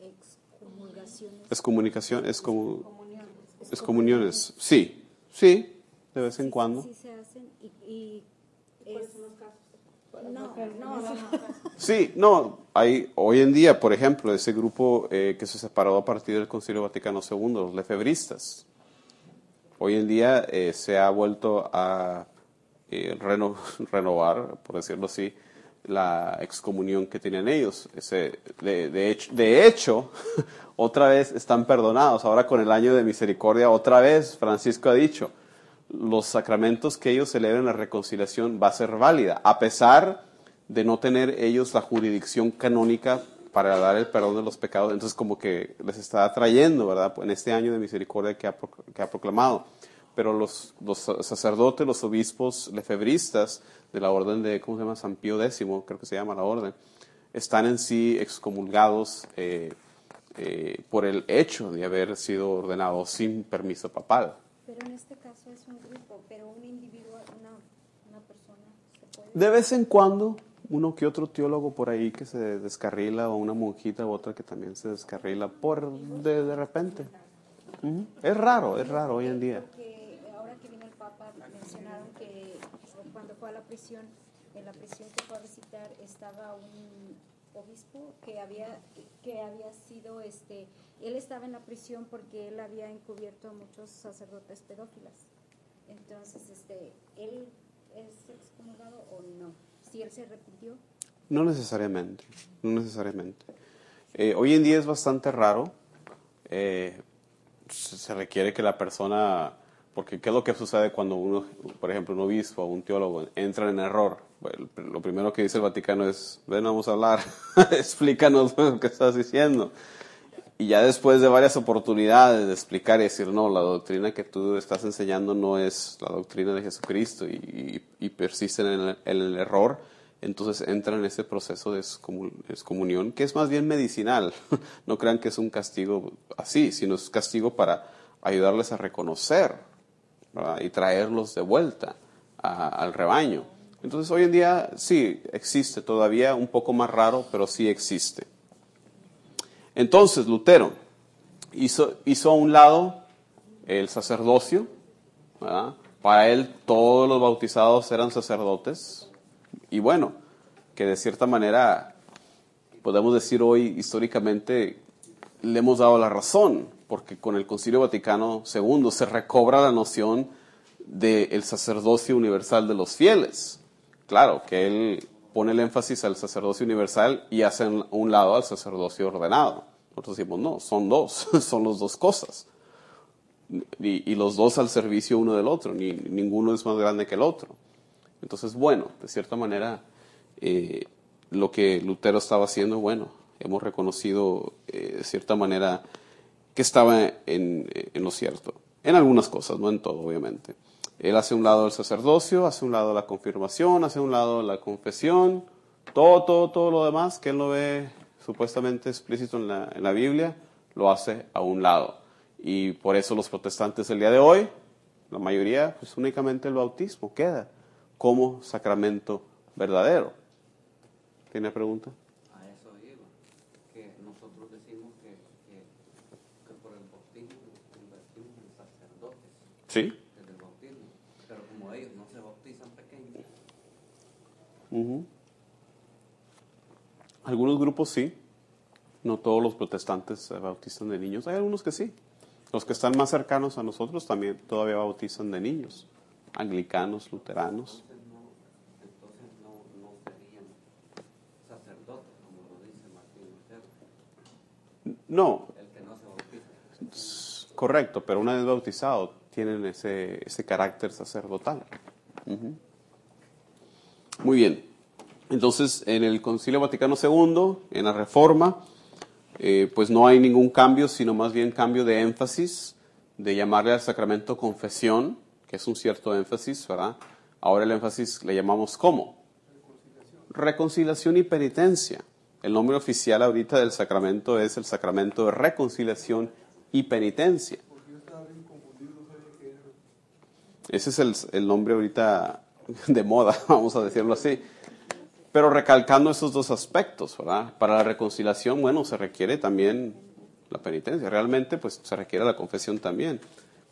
excomulgaciones? Excomunicación, excomuniones. Sí, sí, de vez en sí, cuando. Sí, se hacen y, y es, no, no, no, no. Sí, no, hay hoy en día, por ejemplo, ese grupo eh, que se separó a partir del Concilio Vaticano II, los lefebristas. Hoy en día eh, se ha vuelto a eh, reno- [LAUGHS] renovar, por decirlo así, la excomunión que tenían ellos. Ese, de, de hecho, de hecho, [LAUGHS] otra vez están perdonados. Ahora con el año de misericordia, otra vez Francisco ha dicho, los sacramentos que ellos celebren la reconciliación va a ser válida, a pesar de no tener ellos la jurisdicción canónica para dar el perdón de los pecados. Entonces como que les está atrayendo, ¿verdad? En este año de misericordia que ha, proclamado. Pero los, los sacerdotes, los obispos lefebristas de la orden de, ¿cómo se llama? San Pío X, creo que se llama la orden, están en sí excomulgados eh, eh, por el hecho de haber sido ordenados sin permiso papal. Pero en este caso es un grupo, pero un individuo, una, una persona, ¿se puede? De vez en cuando, uno que otro teólogo por ahí que se descarrila, o una monjita u otra que también se descarrila por de, de repente. Ujú. Es raro, es raro hoy en día. Porque ahora que vino el Papa mencionaron que cuando fue a la prisión, en la prisión que fue a visitar estaba un obispo que había que había sido este él estaba en la prisión porque él había encubierto a muchos sacerdotes pedófilas. Entonces, este él es excomulgado o no? Si él se arrepintió, No necesariamente, no necesariamente. Eh, hoy en día es bastante raro. eh, se requiere que la persona, porque ¿qué es lo que sucede cuando uno, por ejemplo, un obispo o un teólogo entra en error? Lo primero que dice el Vaticano es, ven, vamos a hablar, [LAUGHS] explícanos lo que estás diciendo. Y ya después de varias oportunidades de explicar y decir, no, la doctrina que tú estás enseñando no es la doctrina de Jesucristo y, y- persisten en el, error, entonces entran en ese proceso de excomu- excomunión, que es más bien medicinal. [LAUGHS] No crean que es un castigo así, sino es castigo para ayudarles a reconocer y traerlos de vuelta al rebaño. Entonces hoy en día sí existe, todavía un poco más raro, pero sí existe. Entonces, Lutero hizo, a un lado el sacerdocio, para él todos los bautizados eran sacerdotes, y bueno, que de cierta manera podemos decir hoy históricamente le hemos dado la razón, porque con el Concilio Vaticano II se recobra la noción del sacerdocio universal de los fieles. Claro, que él pone el énfasis al sacerdocio universal y hace un lado al sacerdocio ordenado. Nosotros decimos, no, son dos, [LAUGHS] son las dos cosas. Y, los dos al servicio uno del otro, ni, ninguno es más grande que el otro. Entonces, bueno, de cierta manera, eh, lo que Lutero estaba haciendo, bueno, hemos reconocido eh, de cierta manera que estaba en lo cierto. En algunas cosas, no en todo, obviamente. Él hace un lado el sacerdocio, hace un lado la confirmación, hace un lado la confesión, todo, todo, todo lo demás que él no ve supuestamente explícito en la, en la Biblia, lo hace a un lado. Y por eso los protestantes el día de hoy, la mayoría, pues únicamente el bautismo queda como sacramento verdadero. ¿Tiene pregunta? A eso iba, que nosotros decimos que, que, que por el bautismo nos convertimos en sacerdotes Sí. desde el bautismo, pero como ellos no se bautizan pequeños, Algunos grupos sí. No todos los protestantes bautizan de niños. Hay algunos que sí. Los que están más cercanos a nosotros también todavía bautizan de niños. Anglicanos, luteranos. no, el que no se bautiza. correcto, pero una vez bautizado tienen ese, ese carácter sacerdotal. Ujú. Muy bien. Entonces, en el Concilio Vaticano II, en la Reforma, eh, pues no hay ningún cambio, sino más bien cambio de énfasis, de llamarle al sacramento confesión, que es un cierto énfasis, ¿verdad? Ahora el énfasis le llamamos ¿cómo? Reconciliación y penitencia. El nombre oficial ahorita del sacramento es el sacramento de reconciliación y penitencia. Porque yo estaba bien confundido, no sabía qué era. Ese es el, el nombre ahorita [LAUGHS] de moda, [LAUGHS] vamos a decirlo así. Pero recalcando esos dos aspectos, ¿verdad? Para la reconciliación, bueno, se requiere también la penitencia. Realmente, pues se requiere la confesión también.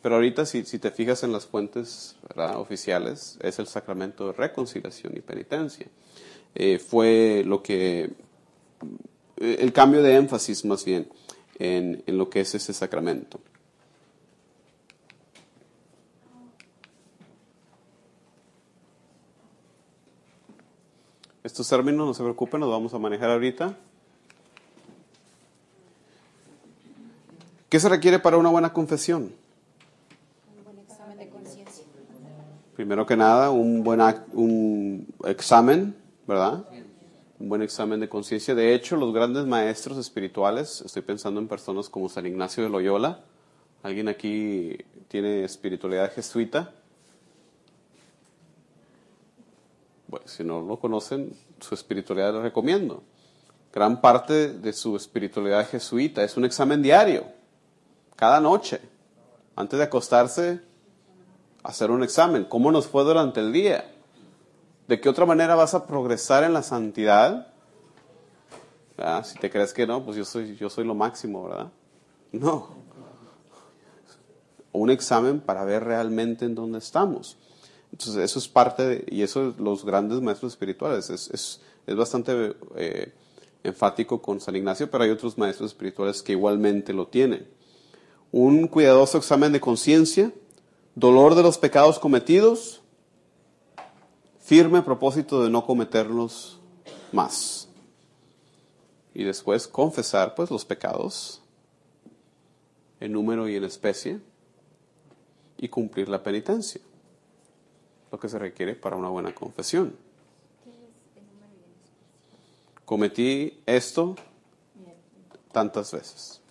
Pero ahorita, si, te fijas en las fuentes oficiales, es el sacramento de reconciliación y penitencia. Eh, fue lo que. eh, el cambio de énfasis, más bien, en, en lo que es ese sacramento. Estos términos, no se preocupen, los vamos a manejar ahorita. ¿Qué se requiere para una buena confesión? Un buen examen de conciencia. Primero que nada, un buen un examen, ¿verdad? Un buen examen de conciencia. De hecho, los grandes maestros espirituales, estoy pensando en personas como San Ignacio de Loyola. ¿Alguien aquí tiene espiritualidad jesuita? Bueno, si no lo conocen, su espiritualidad les recomiendo. Gran parte de su espiritualidad jesuita es un examen diario, cada noche, antes de acostarse, hacer un examen. ¿Cómo nos fue durante el día? ¿De qué otra manera vas a progresar en la santidad? ¿Verdad? Si te crees que no, pues yo soy, yo soy lo máximo, ¿verdad? No. Un examen para ver realmente en dónde estamos. Entonces, eso es parte, de- y eso es los grandes maestros espirituales. Es, es, es bastante eh, enfático con San Ignacio, pero hay otros maestros espirituales que igualmente lo tienen. Un cuidadoso examen de conciencia, dolor de los pecados cometidos, firme propósito de no cometerlos más. Y después confesar pues los pecados en número y en especie y cumplir la penitencia, lo que se requiere para una buena confesión. Cometí esto tantas veces.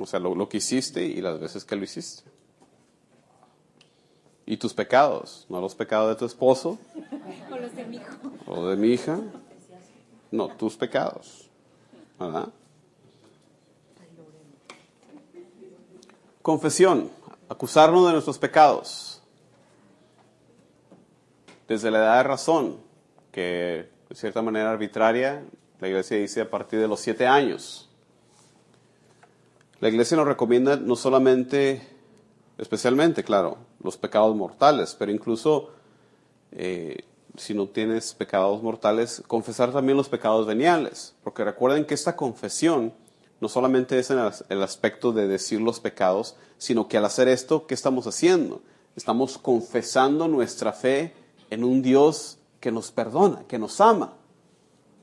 O sea, lo, lo que hiciste y las veces que lo hiciste. Y tus pecados, no los pecados de tu esposo [LAUGHS] O los de mi hijo. o de mi hija, no, tus pecados. ¿Verdad? Confesión, acusarnos de nuestros pecados. Desde la edad de razón, que de cierta manera arbitraria, la iglesia dice a partir de los siete años. La iglesia nos recomienda no solamente, especialmente, claro, los pecados mortales, pero incluso eh, si no tienes pecados mortales, confesar también los pecados veniales. Porque recuerden que esta confesión no solamente es en el, as- el aspecto de decir los pecados, sino que al hacer esto, ¿qué estamos haciendo? Estamos confesando nuestra fe en un Dios que nos perdona, que nos ama,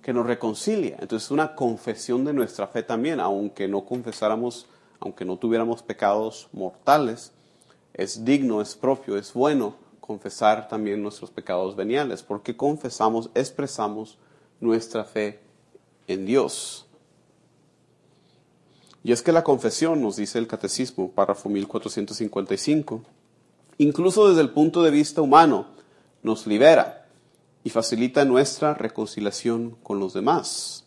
que nos reconcilia. Entonces es una confesión de nuestra fe también, aunque no confesáramos, aunque no tuviéramos pecados mortales, es digno, es propio, es bueno confesar también nuestros pecados veniales, porque confesamos, expresamos nuestra fe en Dios. Y es que la confesión, nos dice el Catecismo, párrafo 1455, incluso desde el punto de vista humano, nos libera y facilita nuestra reconciliación con los demás.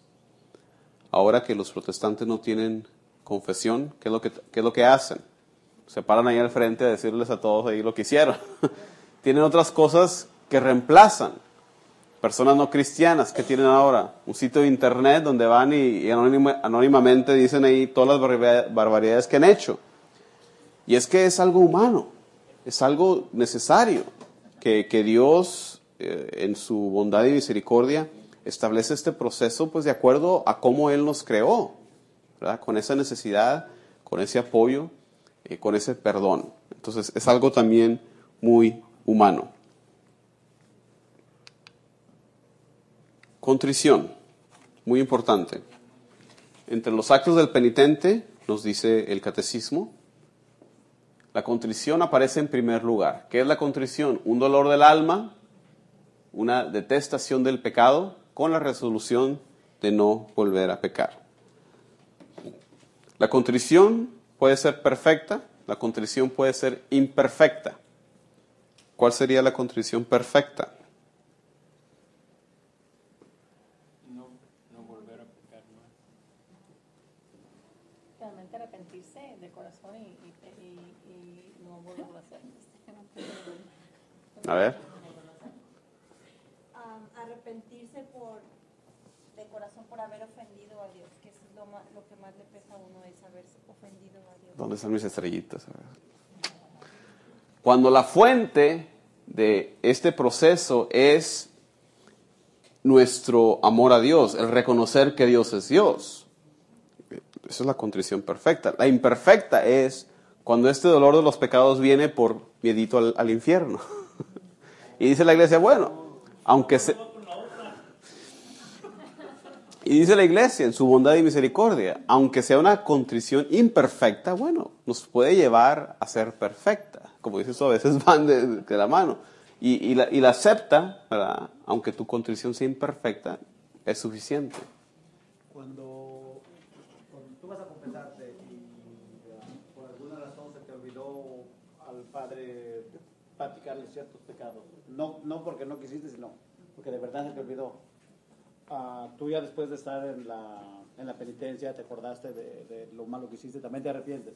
Ahora que los protestantes no tienen confesión, ¿qué es lo que, qué es lo que hacen? Se paran ahí al frente a decirles a todos ahí lo que hicieron. [LAUGHS] tienen otras cosas que reemplazan. Personas no cristianas que tienen ahora un sitio de internet donde van y, y anónima- anónimamente dicen ahí todas las barbaridad- barbaridades que han hecho. Y es que es algo humano, es algo necesario que, Dios eh, en su bondad y misericordia establece este proceso pues de acuerdo a cómo Él nos creó, con esa necesidad, con ese apoyo, eh, con ese perdón. Entonces es algo también muy humano. Contrición, muy importante. Entre los actos del penitente, nos dice el catecismo, la contrición aparece en primer lugar. ¿Qué es la contrición? Un dolor del alma, una detestación del pecado con la resolución de no volver a pecar. La contrición puede ser perfecta, la contrición puede ser imperfecta. ¿Cuál sería la contrición perfecta? No, no volver a pecar más. Realmente arrepentirse de corazón y, y, y- y no volverlo a hacer. A ver. Arrepentirse por de corazón por haber ofendido a Dios, que es lo, lo que más le pesa a uno es haber ofendido a Dios. ¿Dónde están mis estrellitas? A ver. Cuando la fuente de este proceso es nuestro amor a Dios, el reconocer que Dios es Dios. Esa es la contrición perfecta. La imperfecta es cuando este dolor de los pecados viene por miedito al, al infierno. [LAUGHS] y dice la iglesia, bueno, aunque se... Y dice la iglesia, en su bondad y misericordia, aunque sea una contrición imperfecta, bueno, nos puede llevar a ser perfecta. Como dices tú, a veces [LAUGHS] van de, de la mano. Y, la, acepta, ¿verdad? Aunque tu contrición sea imperfecta, es suficiente. Cuando, tú vas a confesarte y por alguna razón se te olvidó al Padre practicarle ciertos pecados, no, no porque no quisiste, sino porque de verdad se te olvidó. Ah, tú ya después de estar en la, en la penitencia te acordaste de, de lo malo que hiciste, también te arrepientes.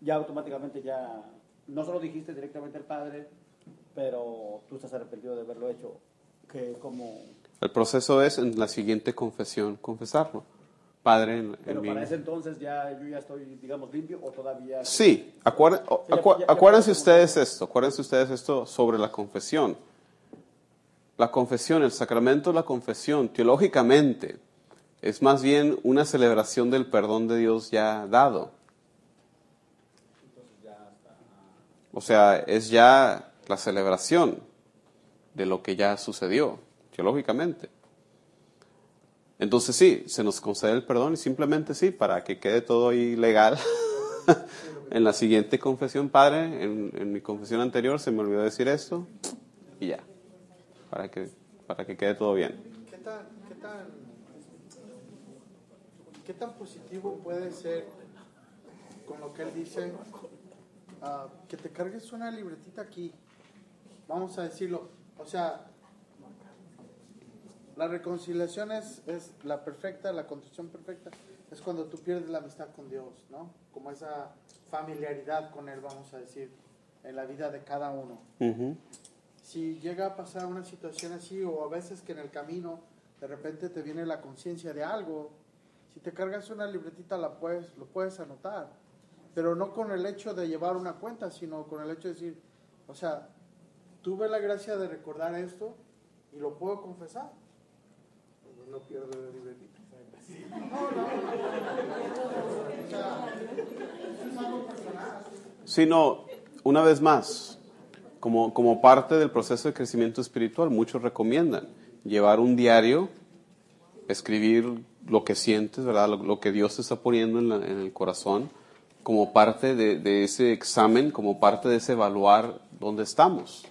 Ya automáticamente ya, no solo dijiste directamente al Padre, pero tú estás arrepentido de haberlo hecho, que como... El proceso es en la siguiente confesión, confesarlo. Padre, en, en Pero mi- para ese entonces ya yo ya estoy, digamos, limpio o todavía... Sí, acuérdense pasó ustedes esto, acuérdense ustedes esto sobre la confesión. La confesión, el sacramento de la confesión, teológicamente, es más bien una celebración del perdón de Dios ya dado. O sea, es ya la celebración de lo que ya sucedió, teológicamente. Entonces sí, se nos concede el perdón y simplemente sí, para que quede todo ahí legal. [LAUGHS] en la siguiente confesión, Padre, en, en mi confesión anterior se me olvidó decir esto y ya, para que, para que quede todo bien. ¿Qué tan, qué tan, qué tan positivo puede ser con lo que él dice ah, que te cargues una libretita aquí? Vamos a decirlo. O sea, la reconciliación es, es la perfecta, la contrición perfecta. Es cuando tú pierdes la amistad con Dios, ¿no? Como esa familiaridad con Él, vamos a decir, en la vida de cada uno Ujú. Si llega a pasar una situación así o a veces que en el camino de repente te viene la conciencia de algo, si te cargas una libretita la puedes, lo puedes anotar, pero no con el hecho de llevar una cuenta, sino con el hecho de decir, o sea, tuve la gracia de recordar esto y lo puedo confesar. No pierdo la libretita. O sea, es algo personal. Sino, una vez más, como, como parte del proceso de crecimiento espiritual, muchos recomiendan llevar un diario, escribir lo que sientes, ¿verdad? Lo, lo que Dios te está poniendo en, la- en el corazón, como parte de, de ese examen, como parte de ese evaluar dónde estamos.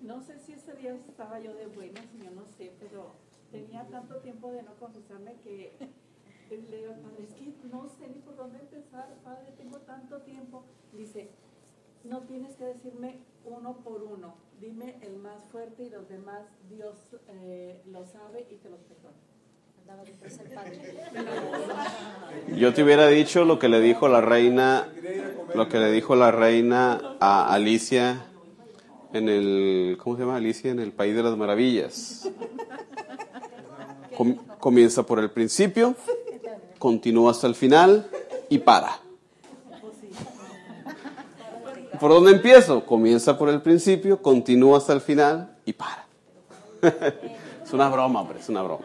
No sé si ese día estaba yo de buenas, yo no sé, pero tenía tanto tiempo de no confesarme que [LAUGHS] le digo al padre, es que no sé ni por dónde empezar, padre, tengo tanto tiempo. Dice, no tienes que decirme uno por uno, dime el más fuerte y los demás Dios eh, lo sabe y te los perdona. Yo te hubiera dicho lo que le dijo la reina, lo que le dijo la reina a Alicia en el, ¿cómo se llama? Alicia en el País de las Maravillas. Com- comienza por el principio, continúa hasta el final y para. ¿Por dónde empiezo? Comienza por el principio, continúa hasta el final y para. [LAUGHS] es una broma, hombre, es una broma.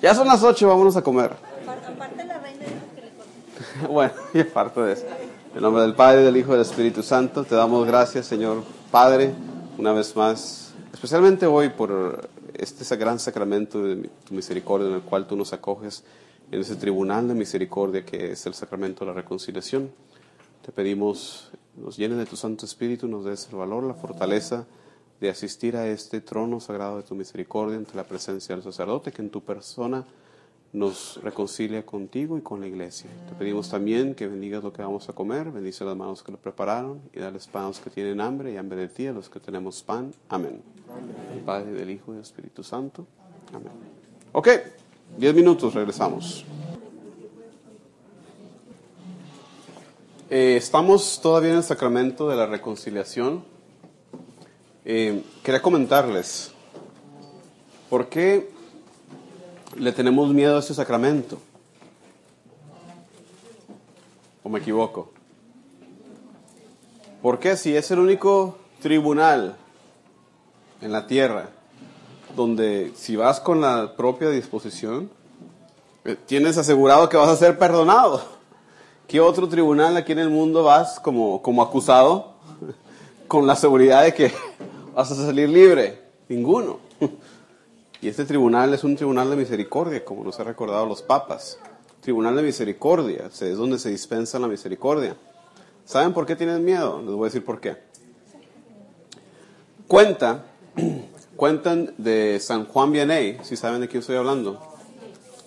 Ya son las ocho, vámonos a comer. Aparte la reina dijo que le [LAUGHS] contestó. Bueno, y aparte de eso, en nombre del Padre, del Hijo y del Espíritu Santo, te damos gracias, Señor Padre, una vez más, especialmente hoy por este gran sacramento de tu misericordia en el cual tú nos acoges en ese tribunal de misericordia que es el sacramento de la reconciliación. Te pedimos, nos llenes de tu Santo Espíritu, nos des el valor, la fortaleza de asistir a este trono sagrado de tu misericordia ante la presencia del sacerdote que en tu persona nos reconcilia contigo y con la iglesia. Te pedimos también que bendigas lo que vamos a comer, bendice las manos que lo prepararon y dales pan a los que tienen hambre y hambre de ti a los que tenemos pan. Amén. Del Padre, del Hijo y del Espíritu Santo. Amén. Ok, diez minutos, regresamos. Eh, estamos todavía en el sacramento de la reconciliación. Eh, quería comentarles, ¿por qué le tenemos miedo a este sacramento? ¿O me equivoco? ¿Por qué si es el único tribunal en la tierra donde si vas con la propia disposición, eh, tienes asegurado que vas a ser perdonado? ¿Qué otro tribunal aquí en el mundo vas como, como acusado [LAUGHS] con la seguridad de que vas a salir libre? Ninguno. [LAUGHS] Y este tribunal es un tribunal de misericordia, como nos ha recordado los papas. Tribunal de misericordia, es donde se dispensa la misericordia. ¿Saben por qué tienen miedo? Les voy a decir por qué. Cuenta, [CLEARS THROAT] cuentan de San Juan Vianney, si saben de quién estoy hablando.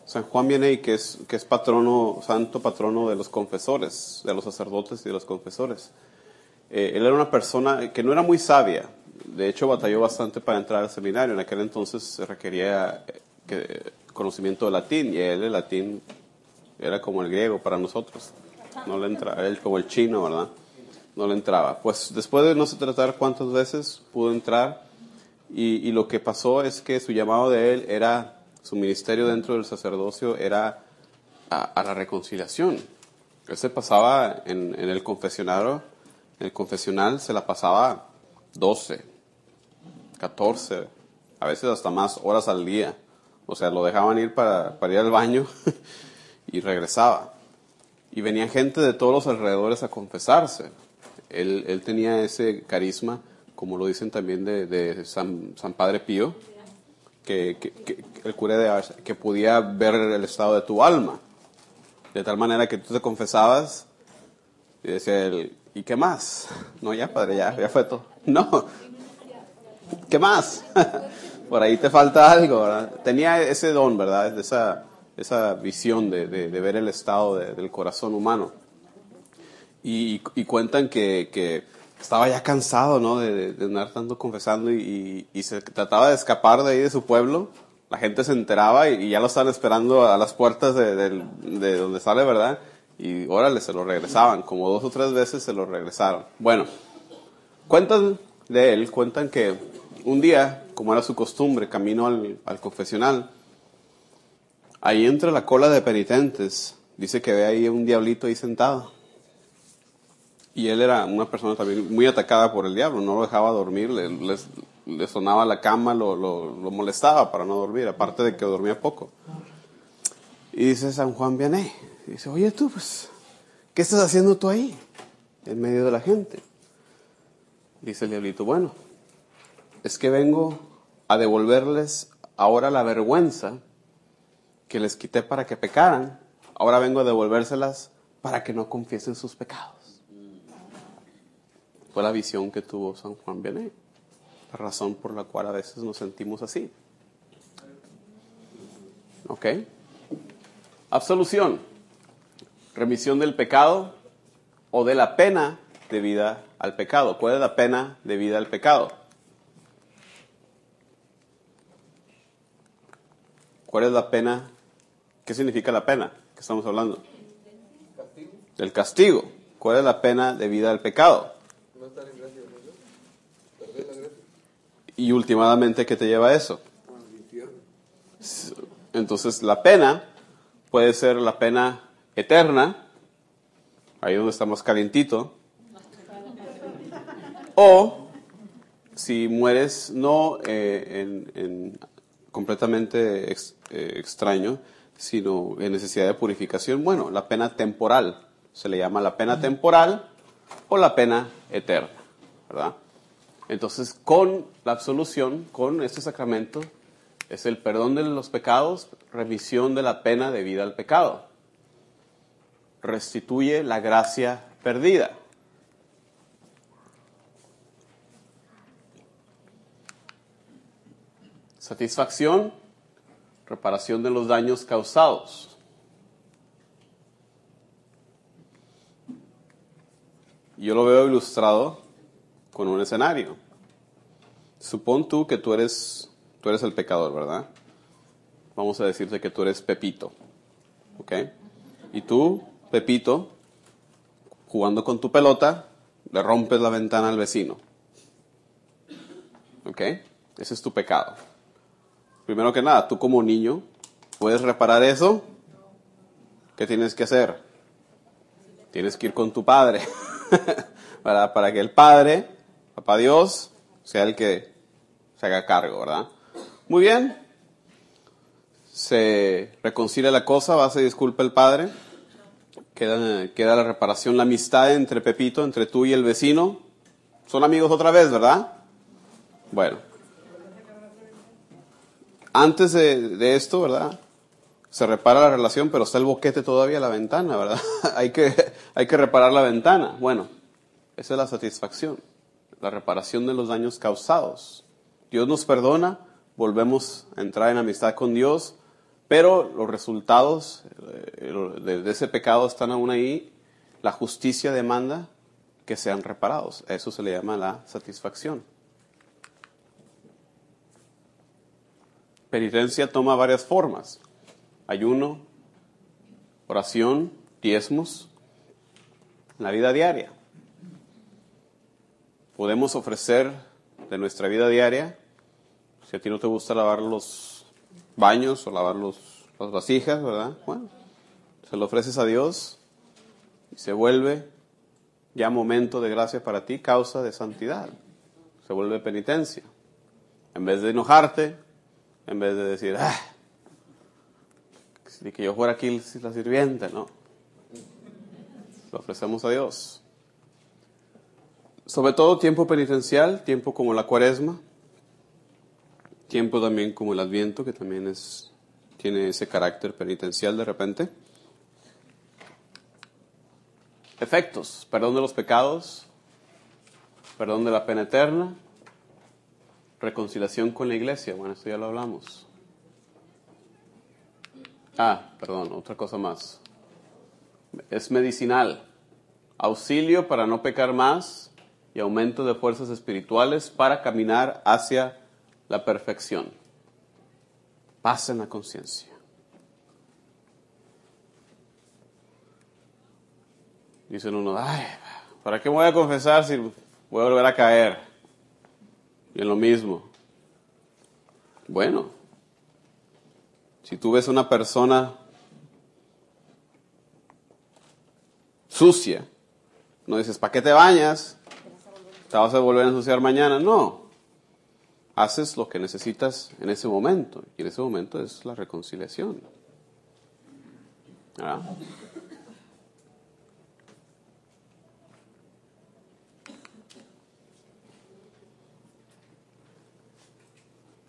San Juan Vianney, que es, que es patrono, santo patrono de los confesores, de los sacerdotes y de los confesores. Eh, él era una persona que no era muy sabia, de hecho batalló bastante para entrar al seminario. En aquel entonces se requería eh, que- conocimiento de latín y él el latín era como el griego para nosotros. No le entraba, él como el chino, ¿verdad? No le entraba. Pues después de no sé tratar cuántas veces pudo entrar y lo que pasó es que su llamado de él era, su ministerio dentro del sacerdocio era a, la reconciliación. Él se pasaba en, el confesionario, en el confesional se la pasaba 12, 14, a veces hasta más horas al día. O sea, lo dejaban ir para, para ir al baño [LAUGHS] y regresaba. Y venía gente de todos los alrededores a confesarse. Él, tenía ese carisma, como lo dicen también de, San Padre Pío, que, el cura de Ars, que podía ver el estado de tu alma. De tal manera que tú te confesabas y decía él, ¿y qué más? No, ya, padre, ya, ya fue todo. [LAUGHS] No, ¿qué más? [LAUGHS] Por ahí te falta algo, ¿verdad? Tenía ese don, ¿verdad? Esa, esa visión de, de- ver el estado de- del corazón humano. Y, y cuentan que, que estaba ya cansado, ¿no? De, andar tanto confesando y, se trataba de escapar de ahí de su pueblo. La gente se enteraba y, ya lo estaban esperando a las puertas de donde sale, ¿verdad? Y órale, se lo regresaban. Como dos o tres veces se lo regresaron. Bueno, cuentan de él, cuentan que un día, como era su costumbre, camino al, al confesional, ahí entre la cola de penitentes, dice que ve ahí un diablito ahí sentado. Y él era una persona también muy atacada por el diablo, no lo dejaba dormir, le, sonaba la cama, lo molestaba para no dormir, aparte de que dormía poco. Y dice San Juan Vianney, dice, oye tú, pues, ¿qué estás haciendo tú ahí? En medio de la gente. Dice el diablito, bueno, es que vengo a devolverles ahora la vergüenza que les quité para que pecaran, ahora vengo a devolvérselas para que no confiesen sus pecados. Fue la visión que tuvo San Juan Vianney, la razón por la cual a veces nos sentimos así. ¿Ok? Absolución, remisión del pecado o de la pena debida al pecado. ¿Cuál es la pena debida al pecado? ¿Cuál es la pena? ¿Qué significa la pena? ¿Qué estamos hablando? Del castigo. ¿Cuál es la pena debida al pecado? No estar en gracia de Dios. Perder la gracia. Y últimamente, ¿qué te lleva a eso? Entonces, la pena puede ser la pena eterna, ahí donde está más calientito, o si mueres no eh, en, en completamente ex- eh, extraño, sino en necesidad de purificación, bueno, la pena temporal, se le llama la pena temporal o la pena eterna, ¿verdad? Entonces, con la absolución, con este sacramento, es el perdón de los pecados, remisión de la pena debida al pecado. Restituye la gracia perdida. Satisfacción, reparación de los daños causados. Yo lo veo ilustrado con un escenario. Supón tú que tú eres, tú eres el pecador, ¿verdad? Vamos a decirte que tú eres Pepito, ¿ok? Y tú, Pepito, jugando con tu pelota, le rompes la ventana al vecino, ¿ok? Ese es tu pecado. Primero que nada, tú como niño, ¿puedes reparar eso? ¿Qué tienes que hacer? Tienes que ir con tu padre, [LAUGHS] [LAUGHS] Para que el padre, papá Dios, sea el que se haga cargo, ¿verdad? Muy bien. Se reconcilia la cosa, va se disculpa el padre. Queda, queda la reparación, la amistad entre Pepito, entre tú y el vecino. Son amigos otra vez, ¿verdad? Bueno. antes de, de esto, ¿verdad? Se repara la relación, pero está el boquete todavía a la ventana, ¿verdad? [LAUGHS] hay, que, hay que reparar la ventana. Bueno, esa es la satisfacción, la reparación de los daños causados. Dios nos perdona, volvemos a entrar en amistad con Dios, pero los resultados eh, de, ese pecado están aún ahí. La justicia demanda que sean reparados. Eso se le llama la satisfacción. Penitencia toma varias formas. Ayuno, oración, diezmos, la vida diaria. Podemos ofrecer de nuestra vida diaria, si a ti no te gusta lavar los baños o lavar los, las vasijas, ¿verdad? Bueno, se lo ofreces a Dios y se vuelve ya momento de gracia para ti, causa de santidad. Se vuelve penitencia. En vez de enojarte, en vez de decir, ah, si que yo fuera aquí la sirviente, no. Lo ofrecemos a Dios. Sobre todo tiempo penitencial, tiempo como la cuaresma, tiempo también como el adviento, que también es, tiene ese carácter penitencial de repente. Efectos, perdón de los pecados, perdón de la pena eterna, reconciliación con la iglesia, bueno, esto ya lo hablamos. Ah, perdón, otra cosa más. Es medicinal, auxilio para no pecar más y aumento de fuerzas espirituales para caminar hacia la perfección. Paz en la conciencia. Dicen uno, ay, ¿para qué me voy a confesar si voy a volver a caer? Y en lo mismo. Bueno, si tú ves una persona sucia, no dices, ¿para qué te bañas? ¿Te vas a volver a ensuciar mañana? No. Haces lo que necesitas en ese momento. Y en ese momento es la reconciliación. ¿Ah?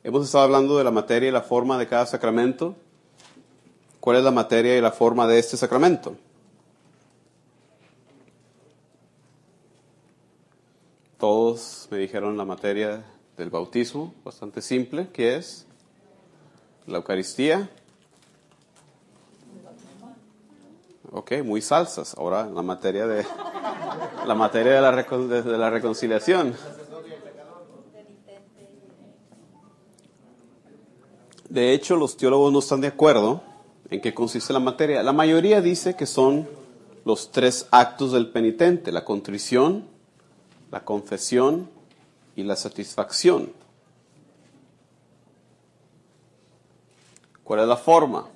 Hemos estado hablando de la materia y la forma de cada sacramento. ¿Cuál es la materia y la forma de este sacramento? Todos me dijeron la materia del bautismo, bastante simple, que es la Eucaristía. Ok, muy salsas. Ahora la materia de la materia de la, de la reconciliación. De hecho, los teólogos no están de acuerdo en qué consiste la materia. La mayoría dice que son los tres actos del penitente, la contrición, la confesión y la satisfacción. ¿Cuál es la forma?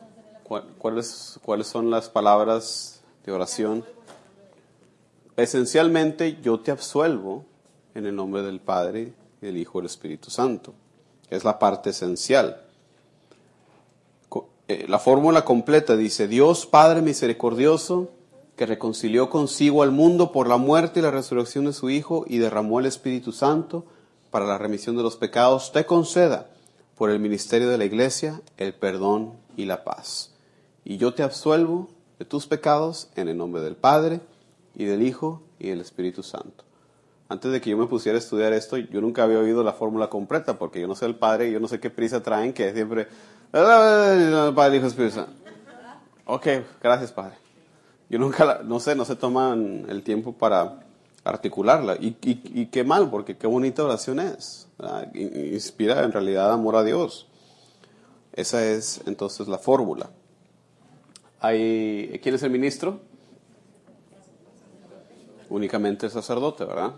¿Cuáles, ¿Cuáles son las palabras de oración? Esencialmente, yo te absuelvo en el nombre del Padre, del Hijo y del Espíritu Santo. Es la parte esencial. Eh, la fórmula completa dice, Dios Padre misericordioso, que reconcilió consigo al mundo por la muerte y la resurrección de su Hijo y derramó el Espíritu Santo para la remisión de los pecados, te conceda por el ministerio de la Iglesia el perdón y la paz. Y yo te absuelvo de tus pecados en el nombre del Padre y del Hijo y del Espíritu Santo. Antes de que yo me pusiera a estudiar esto, yo nunca había oído la fórmula completa, porque yo no sé el Padre y yo no sé qué prisa traen, que siempre Padre, Hijo, Espíritu Santo. Ok, gracias, Padre. Yo nunca, no sé, no se toman el tiempo para articularla. Y, y, qué mal, porque qué bonita oración es. Inspira en realidad amor a Dios. Esa es entonces la fórmula. Hay, ¿Quién es el ministro? Únicamente el sacerdote, ¿verdad?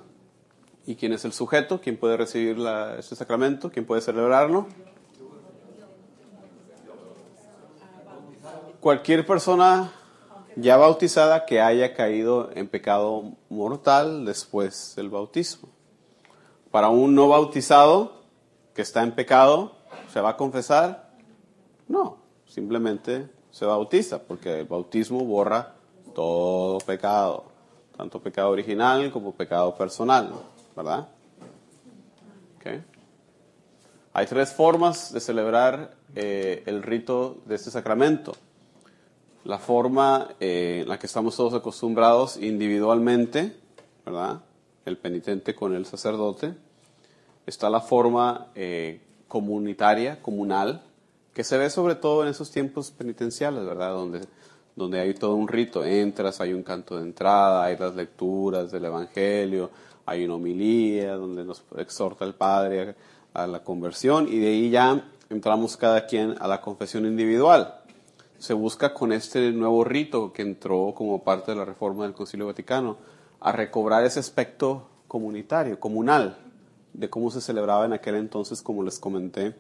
¿Y quién es el sujeto? ¿Quién puede recibir la, este sacramento? ¿Quién puede celebrarlo? cualquier persona ya bautizada que haya caído en pecado mortal después del bautismo. Para un no bautizado que está en pecado, ¿se va a confesar? No, simplemente se bautiza, porque el bautismo borra todo pecado, tanto pecado original como pecado personal, ¿verdad? Hay tres formas de celebrar eh, el rito de este sacramento. La forma eh, en la que estamos todos acostumbrados individualmente, ¿verdad? El penitente con el sacerdote. Está la forma eh, comunitaria, comunal, que se ve sobre todo en esos tiempos penitenciales, ¿verdad? Donde, donde hay todo un rito. Entras, hay un canto de entrada, hay las lecturas del Evangelio, hay una homilía donde nos exhorta el Padre a, la conversión y de ahí ya entramos cada quien a la confesión individual. Se busca con este nuevo rito que entró como parte de la reforma del Concilio Vaticano a recobrar ese aspecto comunitario, comunal, de cómo se celebraba en aquel entonces, como les comenté,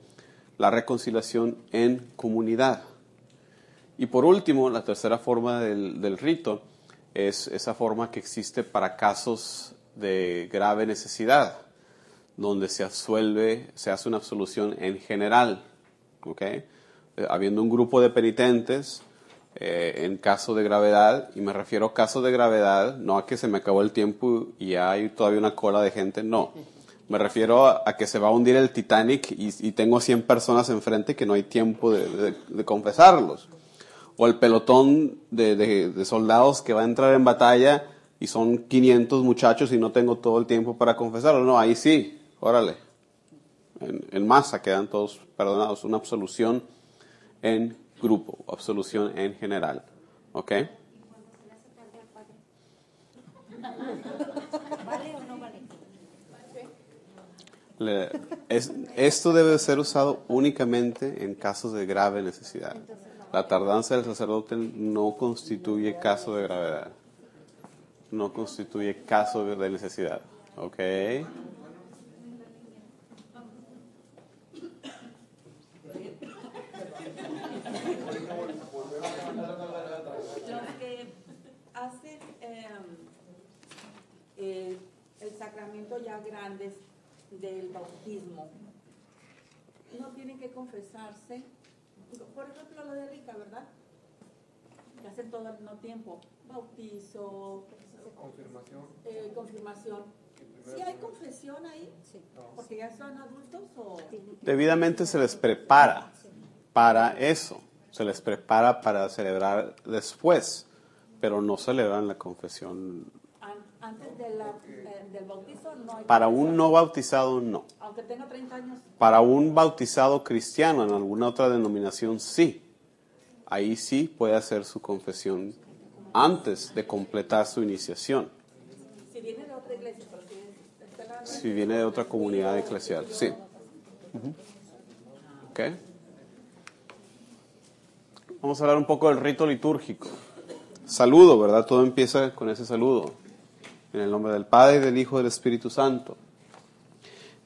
la reconciliación en comunidad. Y por último, la tercera forma del, rito es esa forma que existe para casos de grave necesidad, donde se absuelve, se hace una absolución en general, ¿ok? Eh, habiendo un grupo de penitentes eh, en caso de gravedad, y me refiero a caso de gravedad, no a que se me acabó el tiempo y hay todavía una cola de gente, no. Me refiero a, a que se va a hundir el Titanic y, y tengo 100 personas enfrente que no hay tiempo de, de, de confesarlos. O el pelotón de, de, soldados que va a entrar en batalla y son 500 muchachos y no tengo todo el tiempo para confesarlo. No, ahí sí, órale. En, en masa quedan todos perdonados. Una absolución en grupo, absolución en general. ¿Ok? Esto debe ser usado únicamente en casos de grave necesidad. La tardanza del sacerdote no constituye caso de gravedad. No constituye caso de necesidad. ¿Ok? Los que hacen eh, eh, el sacramento ya grandes del bautismo, no tienen que confesarse. Por ejemplo, lo de Rica, ¿verdad? Que hacen todo al mismo tiempo. Bautizo, Confirmación. eh, confirmación. ¿Sí hay confesión ahí? Porque ya son adultos o... Debidamente se les prepara para eso. Se les prepara para celebrar después, pero no celebran la confesión. An- Antes de la- eh, del bautizo no hay Para un no bautizado, no. Aunque tenga 30 años. Para un bautizado cristiano en alguna otra denominación, sí. Ahí sí puede hacer su confesión antes de completar su iniciación. Si viene de otra iglesia, pero si está en la- Si viene de otra comunidad eclesial, sí. Ujú. ¿Ok? Vamos a hablar un poco del rito litúrgico. Saludo, ¿verdad? Todo empieza con ese saludo. En el nombre del Padre, del Hijo y del Espíritu Santo.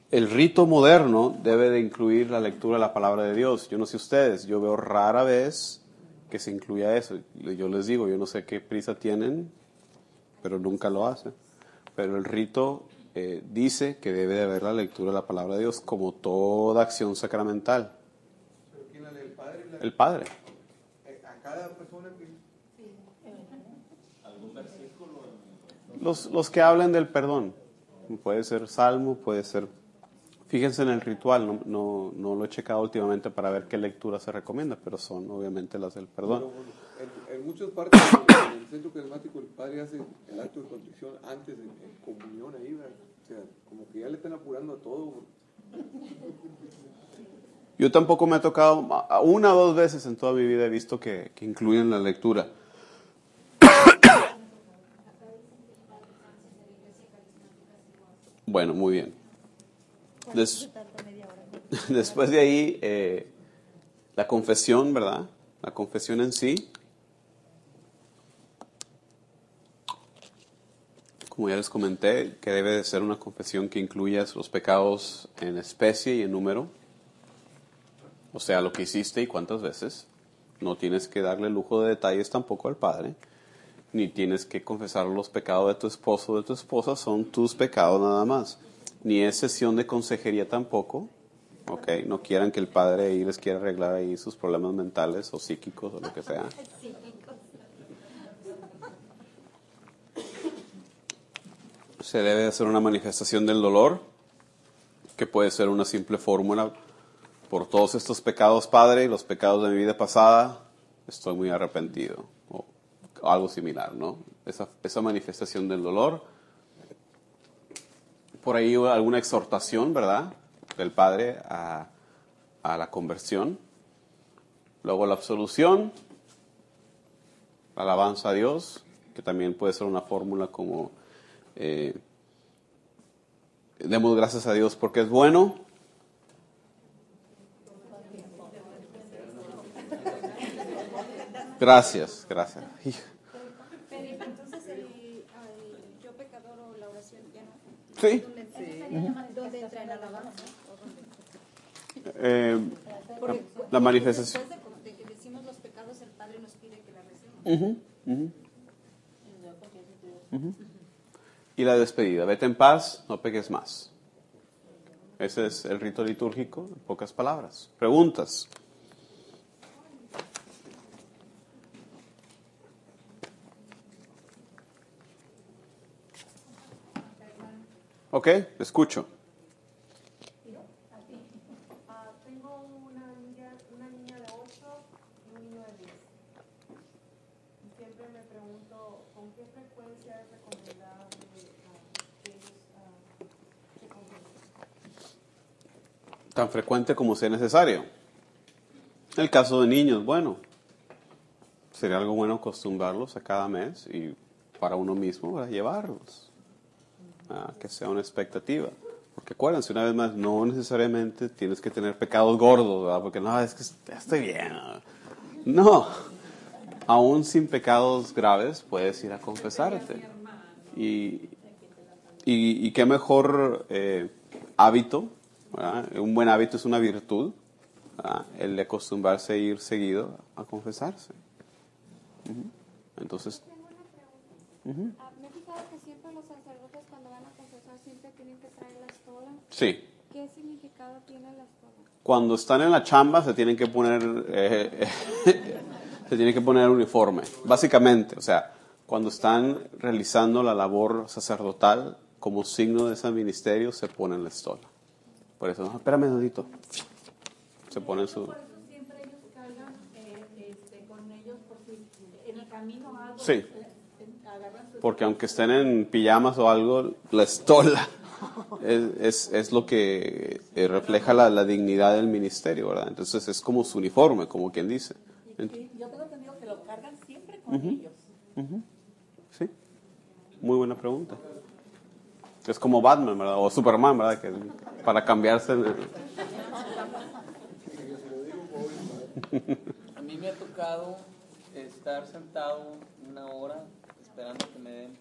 El rito moderno debe de incluir la lectura de la palabra de Dios. Yo no sé ustedes, yo veo rara vez que se incluya eso. Yo les digo, yo no sé qué prisa tienen, pero nunca lo hacen. Pero el rito eh, dice que debe de haber la lectura de la palabra de Dios como toda acción sacramental. ¿Pero quién la lee? ¿El padre? La- El Padre. eh, A cada persona que... Los, los que hablan del perdón. Puede ser salmo, puede ser... Fíjense en el ritual, no, no, no lo he checado últimamente para ver qué lectura se recomienda, pero son obviamente las del perdón. En, en muchas partes en el centro carismático el padre hace el acto de contrición antes de en comunión ahí, ¿verdad? O sea, como que ya le están apurando a todo. Yo tampoco me ha tocado, una o dos veces en toda mi vida he visto que, que incluyen la lectura. Bueno, muy bien. Des- [LAUGHS] después de ahí, eh, la confesión, ¿verdad? La confesión en sí. Como ya les comenté, que debe de ser una confesión que incluya los pecados en especie y en número. O sea, lo que hiciste y cuántas veces. No tienes que darle lujo de detalles tampoco al Padre. Ni tienes que confesar los pecados de tu esposo o de tu esposa. Son tus pecados nada más. Ni es sesión de consejería tampoco. ¿Ok? No quieran que el Padre ahí les quiera arreglar ahí sus problemas mentales o psíquicos o lo que sea. Se debe hacer una manifestación del dolor, que puede ser una simple fórmula por todos estos pecados, Padre, y los pecados de mi vida pasada, estoy muy arrepentido. Algo similar, ¿no? Esa, esa manifestación del dolor. Por ahí alguna exhortación, ¿verdad? Del Padre a, a la conversión. Luego la absolución, la alabanza a Dios, que también puede ser una fórmula como eh, demos gracias a Dios porque es bueno. Gracias, gracias. Entonces el, yo pecador o la oración ya no. Sí. ¿Dónde, ¿Dónde entra en alabanza? Eh, la manifestación. Después de, de que decimos los pecados, el Padre nos pide que la recemos. Y la despedida. Vete en paz, no pegues más. Ese es el rito litúrgico, en pocas palabras. Preguntas. Ok, escucho. Ah, tengo una niña, una niña de 8 y un niño de 10. Y siempre me pregunto con qué frecuencia es recomendable ah, que ellos ah, se confiesen. tan frecuente como sea necesario. En el caso de niños, bueno, sería algo bueno acostumbrarlos a cada mes y para uno mismo ¿verdad? llevarlos que sea una expectativa. Porque acuérdense, una vez más, no necesariamente tienes que tener pecados gordos, ¿verdad? porque no, es que estoy bien. No, aún sin pecados graves puedes ir a confesarte. Y, y, qué mejor eh, hábito, ¿verdad? un buen hábito es una virtud, el de acostumbrarse a ir seguido a confesarse. Entonces, fijado que siempre los sacerdotes cuando van a confesar siempre tienen que traer la estola. sí, ¿Qué significado tiene la estola? cuando están en la chamba se tienen que poner eh, [LAUGHS] se tiene que poner uniforme básicamente o sea cuando están realizando la labor sacerdotal como signo de ese ministerio se ponen la estola por eso no, espérame un ratito. se ponen su Por eso siempre ellos cargan con ellos por si en el camino algo. Sí. Porque aunque estén en pijamas o algo la estola [LAUGHS] es, es, es lo que eh, refleja la, la dignidad del ministerio verdad entonces es como su uniforme como quien dice Sí, yo tengo entendido que lo cargan siempre con ellos. Sí. Muy buena pregunta. Es como Batman, ¿verdad? O Superman, ¿verdad? Que para cambiarse. el- [LAUGHS] A mí me ha tocado estar sentado una hora esperando que me den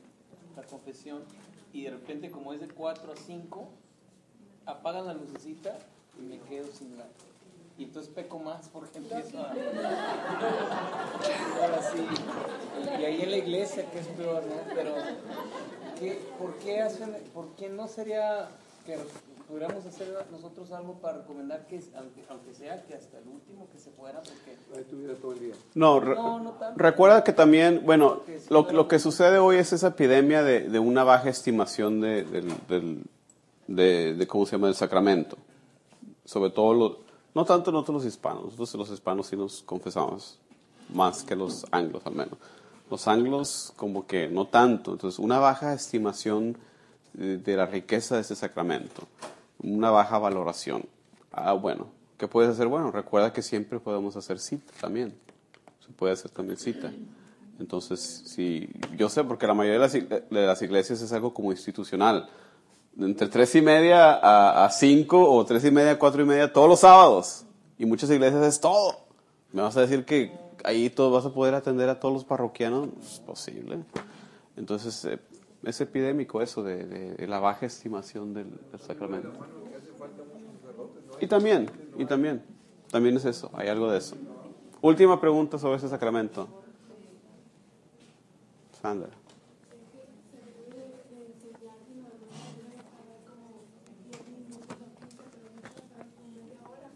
la confesión y de repente como es de 4 a 5 apagan la lucecita y me quedo sin la... Y entonces peco más porque empiezo a... Ahora sí. Y ahí en la iglesia que es peor, ¿no? Pero ¿qué, ¿por qué hacen, por qué no sería que pudiéramos hacer nosotros algo para recomendar que, aunque, aunque sea que hasta el último que se fuera, porque... Ahí tuviera todo el día. No, re- No, no tanto. recuerda que también, bueno, lo, lo que sucede hoy es esa epidemia de, de una baja estimación de, del, del- de, de, ¿cómo se llama?, del sacramento. Sobre todo, lo- no tanto nosotros los hispanos, nosotros los hispanos sí nos confesamos más que los anglos al menos. Los anglos como que no tanto, entonces una baja estimación de, de la riqueza de ese sacramento, una baja valoración. Ah, bueno, ¿qué puedes hacer? Bueno, recuerda que siempre podemos hacer cita también, se puede hacer también cita. Entonces, si yo sé, porque la mayoría de las, iglesias es algo como institucional, entre tres y media a, a cinco o tres y media a cuatro y media todos los sábados. Y muchas iglesias es todo. ¿Me vas a decir que ahí todo vas a poder atender a todos los parroquianos? Es posible. Entonces, eh, es epidémico eso de, la baja estimación del, del sacramento. Y también, y también, también es eso, hay algo de eso. Última pregunta sobre ese sacramento. Sandra.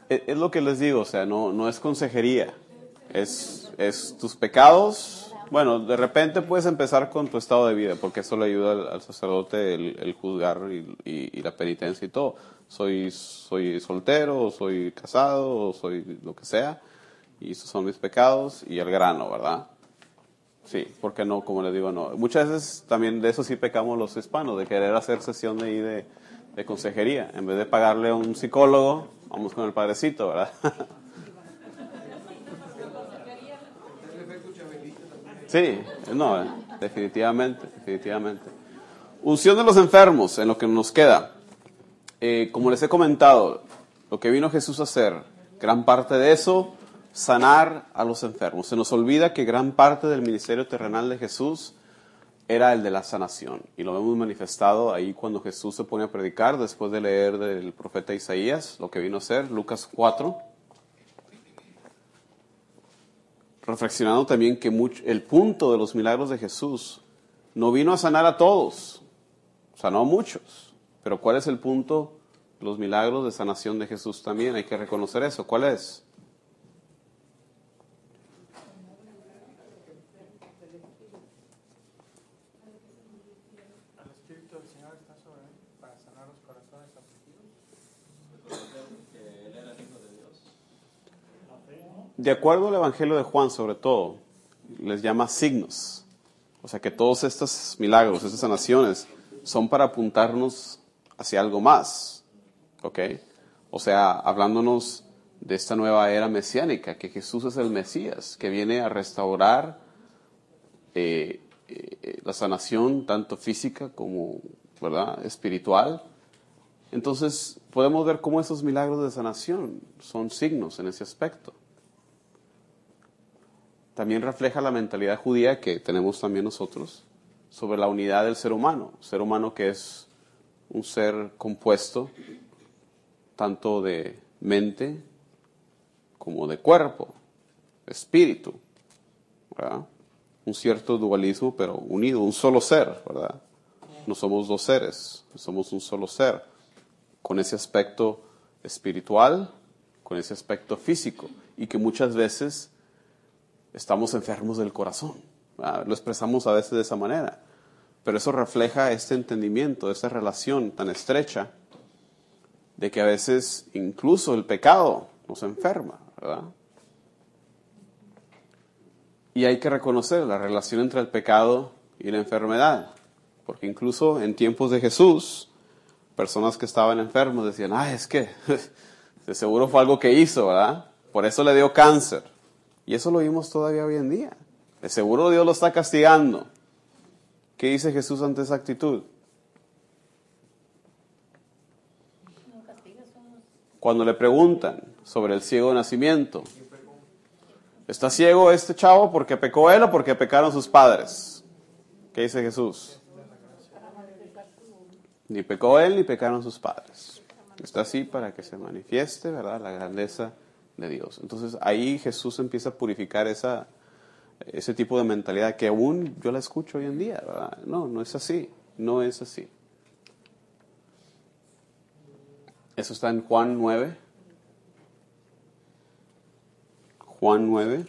Es, es lo que les digo, o sea, no, no es consejería. Es, es tus pecados, Bueno, de repente puedes empezar con tu estado de vida, porque eso le ayuda al, sacerdote el, el juzgar y, la penitencia y todo. Soy, soy soltero, o soy casado, o soy lo que sea, y esos son mis pecados, y al grano, ¿verdad? Sí, porque no, como les digo, no. Muchas veces también de eso sí pecamos los hispanos, de querer hacer sesión de, de, de consejería. En vez de pagarle a un psicólogo, vamos con el padrecito, ¿verdad? [LAUGHS] Sí, no, definitivamente, definitivamente. Unción de los enfermos, en lo que nos queda. Eh, como les he comentado, lo que vino Jesús a hacer, gran parte de eso, sanar a los enfermos. Se nos olvida que gran parte del ministerio terrenal de Jesús era el de la sanación. Y lo hemos manifestado ahí cuando Jesús se pone a predicar, después de leer del profeta Isaías, lo que vino a hacer, Lucas 4. Reflexionando también que mucho- el punto de los milagros de Jesús no vino a sanar a todos, sanó a muchos, pero ¿cuál es el punto los milagros de sanación de Jesús también? Hay que reconocer eso. ¿Cuál es? El Espíritu del Señor está sobre él para sanar los corazones afligidos. De acuerdo al Evangelio de Juan, sobre todo, les llama signos. O sea que todos estos milagros, estas sanaciones, son para apuntarnos hacia algo más. ¿Ok? O sea, hablándonos de esta nueva era mesiánica, que Jesús es el Mesías, que viene a restaurar eh, eh, la sanación tanto física como ¿verdad? espiritual. Entonces podemos ver cómo esos milagros de sanación son signos en ese aspecto. También refleja la mentalidad judía que tenemos también nosotros sobre la unidad del ser humano, ser humano que es un ser compuesto tanto de mente como de cuerpo, espíritu, ¿verdad? Un cierto dualismo, pero unido, un solo ser, ¿verdad? No somos dos seres, somos un solo ser, con ese aspecto espiritual, con ese aspecto físico, y que muchas veces estamos enfermos del corazón. ¿verdad? Lo expresamos a veces de esa manera, pero eso refleja este entendimiento, esta relación tan estrecha de que a veces incluso el pecado nos enferma, ¿verdad? Y hay que reconocer la relación entre el pecado y la enfermedad, porque incluso en tiempos de Jesús, personas que estaban enfermos decían, ah, es que [LAUGHS] de seguro fue algo que hizo, ¿verdad? Por eso le dio cáncer. Y eso lo vimos todavía hoy en día. De seguro Dios lo está castigando. ¿Qué dice Jesús ante esa actitud? Cuando le preguntan sobre el ciego de nacimiento, ¿está ciego este chavo porque pecó él o porque pecaron sus padres? ¿Qué dice Jesús? Ni pecó él ni pecaron sus padres. Está así para que se manifieste, ¿verdad? La grandeza Dios. Entonces ahí Jesús empieza a purificar esa, ese tipo de mentalidad que aún yo la escucho hoy en día, ¿verdad? No, no es así, no es así. Eso está en Juan 9. Juan 9.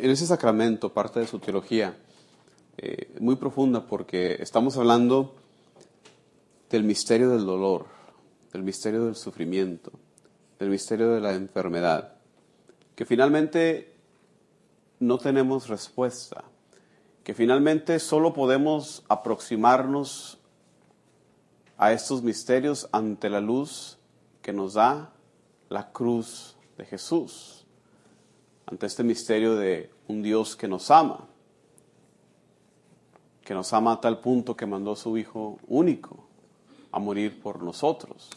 En ese sacramento, parte de su teología, eh, muy profunda porque estamos hablando del misterio del dolor, del misterio del sufrimiento, del misterio de la enfermedad, que finalmente no tenemos respuesta, que finalmente solo podemos aproximarnos a estos misterios ante la luz que nos da la cruz de Jesús, ante este misterio de un Dios que nos ama, que nos ama a tal punto que mandó a su Hijo único a morir por nosotros.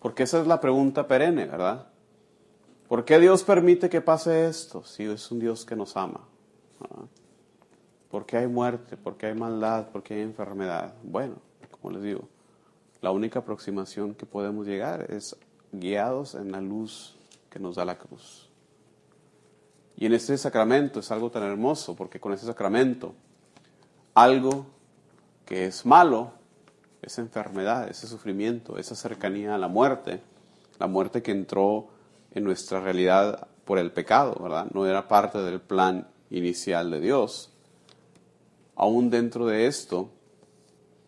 Porque esa es la pregunta perenne, ¿verdad? ¿Por qué Dios permite que pase esto si es un Dios que nos ama? ¿verdad? ¿Por qué hay muerte? ¿Por qué hay maldad? ¿Por qué hay enfermedad? Bueno, como les digo, la única aproximación que podemos llegar es guiados en la luz que nos da la cruz. Y en este sacramento es algo tan hermoso, porque con ese sacramento algo que es malo esa enfermedad, ese sufrimiento, esa cercanía a la muerte, la muerte que entró en nuestra realidad por el pecado, ¿verdad? No era parte del plan inicial de Dios. Aún dentro de esto,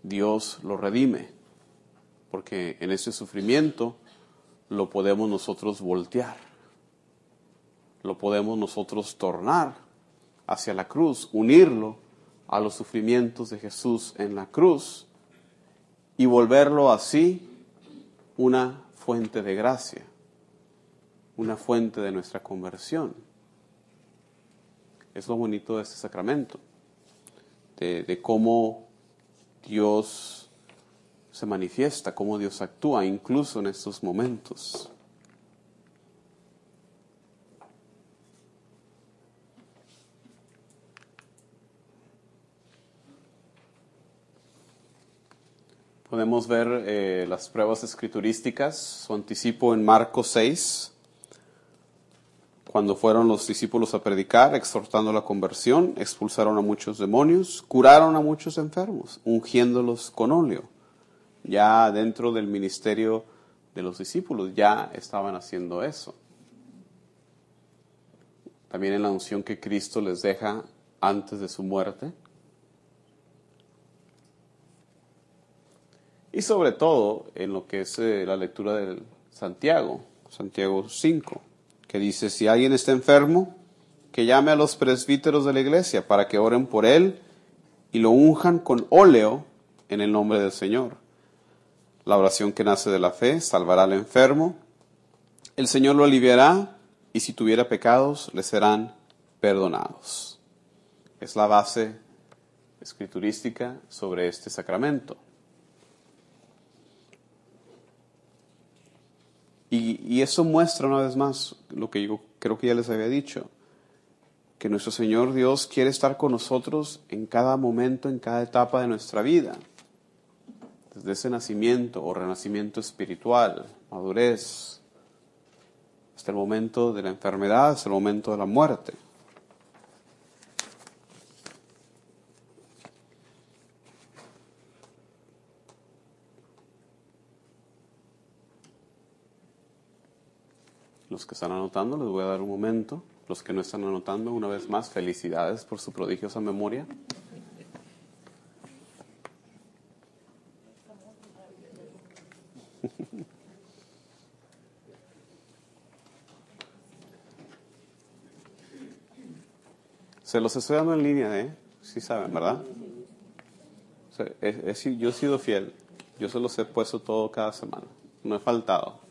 Dios lo redime, porque en ese sufrimiento lo podemos nosotros voltear, lo podemos nosotros tornar hacia la cruz, unirlo a los sufrimientos de Jesús en la cruz y volverlo así una fuente de gracia, una fuente de nuestra conversión. Es lo bonito de este sacramento, de, de cómo Dios se manifiesta, cómo Dios actúa incluso en estos momentos. Podemos ver eh, las pruebas escriturísticas, su anticipo en Marcos 6, cuando fueron los discípulos a predicar, exhortando la conversión, expulsaron a muchos demonios, curaron a muchos enfermos, ungiéndolos con óleo. Ya dentro del ministerio de los discípulos ya estaban haciendo eso. También en la unción que Cristo les deja antes de su muerte. Y sobre todo en lo que es eh, la lectura de Santiago, Santiago 5 que dice, si alguien está enfermo, que llame a los presbíteros de la iglesia para que oren por él y lo unjan con óleo en el nombre del Señor. La oración que nace de la fe salvará al enfermo, el Señor lo aliviará y si tuviera pecados le serán perdonados. Es la base escriturística sobre este sacramento. Y, eso muestra una vez más lo que yo creo que ya les había dicho, que nuestro Señor Dios quiere estar con nosotros en cada momento, en cada etapa de nuestra vida, desde ese nacimiento o renacimiento espiritual, madurez, hasta el momento de la enfermedad, hasta el momento de la muerte. Los que están anotando, les voy a dar un momento. Los que no están anotando, una vez más, felicidades por su prodigiosa memoria. [LAUGHS] Se los estoy dando en línea, ¿eh? Sí saben, ¿verdad? yo he sido fiel. Yo se los he puesto todo cada semana. No he faltado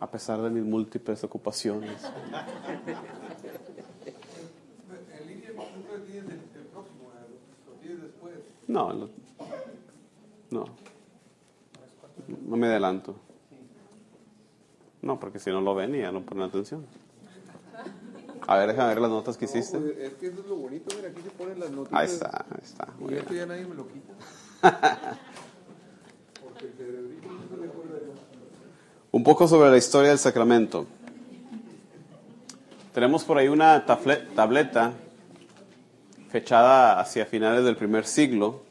a pesar de mis múltiples ocupaciones. ¿En línea no tienes el próximo? ¿Lo tienes después? No, no. No me adelanto. No, porque si no lo ven ya no ponen atención. A ver, déjame ver las notas que hiciste. No, pues, es que eso es lo bonito, mira, aquí se ponen las notas. Ahí está, ahí está. Y esto ya nadie me lo quita. [LAUGHS] Porque el cerebrito no se le acuerda un poco sobre la historia del sacramento. Tenemos por ahí una tableta fechada hacia finales del primer siglo,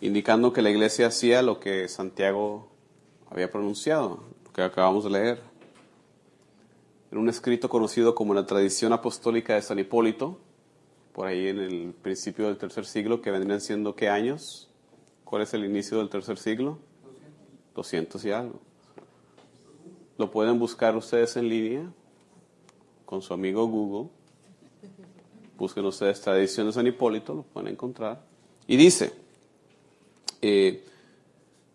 indicando que la iglesia hacía lo que Santiago había pronunciado, lo que acabamos de leer. En un escrito conocido como la tradición apostólica de San Hipólito, por ahí en el principio del tercer siglo, que vendrían siendo qué años? ¿Cuál es el inicio del tercer siglo? 200 y algo. Lo pueden buscar ustedes en línea con su amigo Google. Busquen ustedes Tradición de San Hipólito, lo pueden encontrar. Y dice, eh,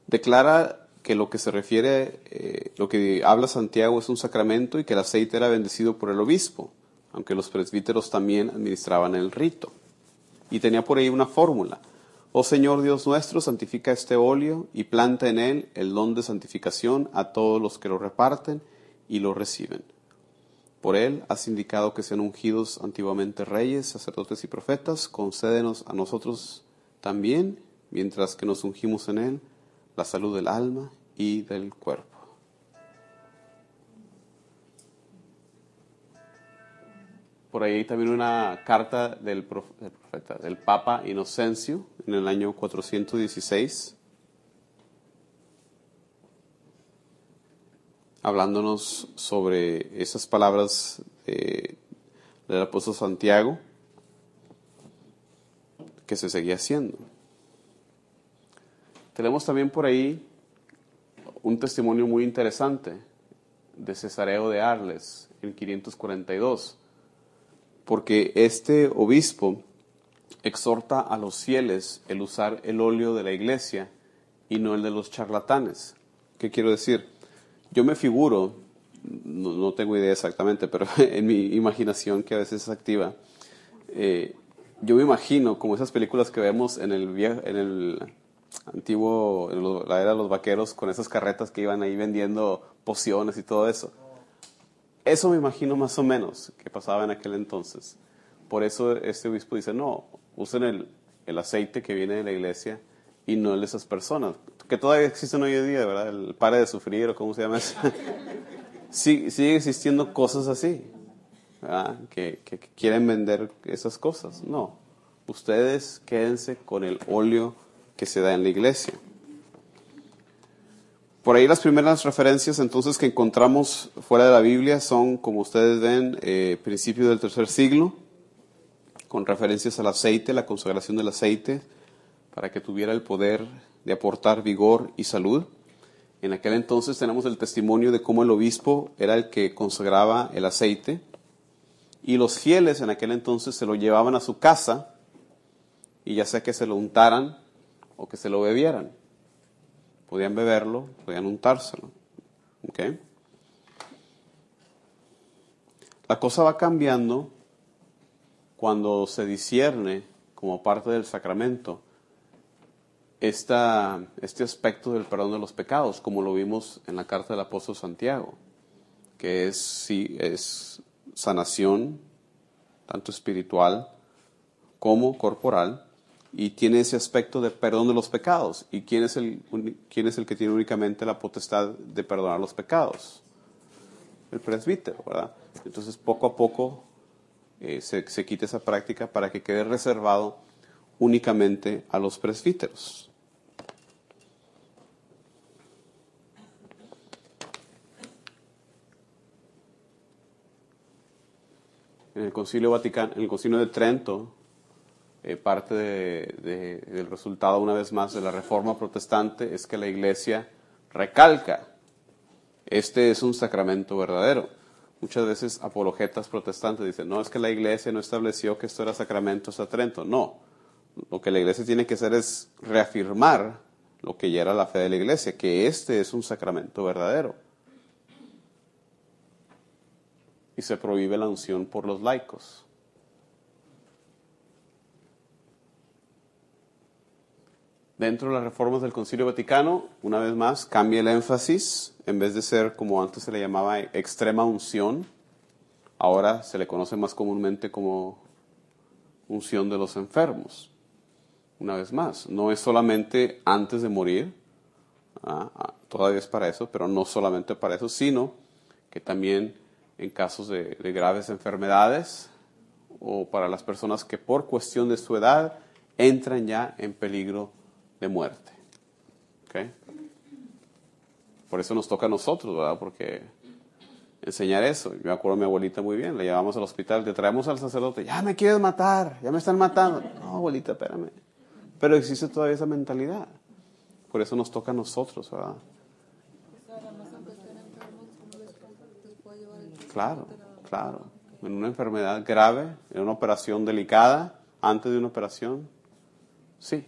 declara que lo que se refiere, eh, lo que habla Santiago es un sacramento y que el aceite era bendecido por el obispo, aunque los presbíteros también administraban el rito. Y tenía por ahí una fórmula. Oh Señor Dios nuestro, santifica este óleo y planta en él el don de santificación a todos los que lo reparten y lo reciben. Por él has indicado que sean ungidos antiguamente reyes, sacerdotes y profetas, concédenos a nosotros también, mientras que nos ungimos en él, la salud del alma y del cuerpo. por ahí también una carta del, del Papa Inocencio en el año 416, hablándonos sobre esas palabras eh, del apóstol Santiago que se seguía haciendo. Tenemos también por ahí un testimonio muy interesante de Cesareo de Arles en 542, porque este obispo exhorta a los fieles el usar el óleo de la iglesia y no el de los charlatanes. ¿Qué quiero decir? Yo me figuro, no, tengo idea exactamente, pero [LAUGHS] en mi imaginación que a veces es activa, eh, yo me imagino como esas películas que vemos en el, vie- en el antiguo, en lo- la era de los vaqueros, con esas carretas que iban ahí vendiendo pociones y todo eso. Eso me imagino más o menos que pasaba en aquel entonces. Por eso este obispo dice, no, usen el, el aceite que viene de la iglesia y no el de esas personas, que todavía existen hoy en día, ¿verdad? El pare de sufrir o cómo se llama eso. [LAUGHS] Sí- sigue existiendo cosas así, que- que quieren vender esas cosas. No, ustedes quédense con el óleo que se da en la iglesia. Por ahí las primeras referencias entonces que encontramos fuera de la Biblia son, como ustedes ven, eh, principios del tercer siglo, con referencias al aceite, la consagración del aceite, para que tuviera el poder de aportar vigor y salud. En aquel entonces tenemos el testimonio de cómo el obispo era el que consagraba el aceite y los fieles en aquel entonces se lo llevaban a su casa y ya sea que se lo untaran o que se lo bebieran. Podían beberlo, podían untárselo. ¿Ok? La cosa va cambiando cuando se discierne como parte del sacramento este aspecto del perdón de los pecados, como lo vimos en la carta del apóstol Santiago, que es, sí, es sanación, tanto espiritual como corporal, y tiene ese aspecto de perdón de los pecados. ¿Y quién es el, quién es el que tiene únicamente la potestad de perdonar los pecados? El presbítero, ¿verdad? Entonces, poco a poco eh, se, se quita esa práctica para que quede reservado únicamente a los presbíteros. En el Concilio Vaticano, en el Concilio de Trento, eh, parte de- del resultado, una vez más, de la reforma protestante es que la Iglesia recalca, este es un sacramento verdadero. Muchas veces apologetas protestantes dicen, no, es que la Iglesia no estableció que esto era sacramento hasta Trento. No, lo que la Iglesia tiene que hacer es reafirmar lo que ya era la fe de la Iglesia, que este es un sacramento verdadero. Y se prohíbe la unción por los laicos. Dentro de las reformas del Concilio Vaticano, una vez más, cambia el énfasis, en vez de ser como antes se le llamaba extrema unción, ahora se le conoce más comúnmente como unción de los enfermos. Una vez más, no es solamente antes de morir, ah, ah, todavía es para eso, pero no solamente para eso, sino que también en casos de, de graves enfermedades o para las personas que por cuestión de su edad entran ya en peligro de muerte. ¿Ok? Por eso nos toca a nosotros, ¿verdad? Porque enseñar eso. Yo me acuerdo de mi abuelita muy bien, la llevamos al hospital, le traemos al sacerdote, ya me quieres matar, ya me están matando. No, abuelita, espérame. Pero existe todavía esa mentalidad. Por eso nos toca a nosotros, ¿verdad? Claro, claro. En una enfermedad grave, en una operación delicada, antes de una operación, sí.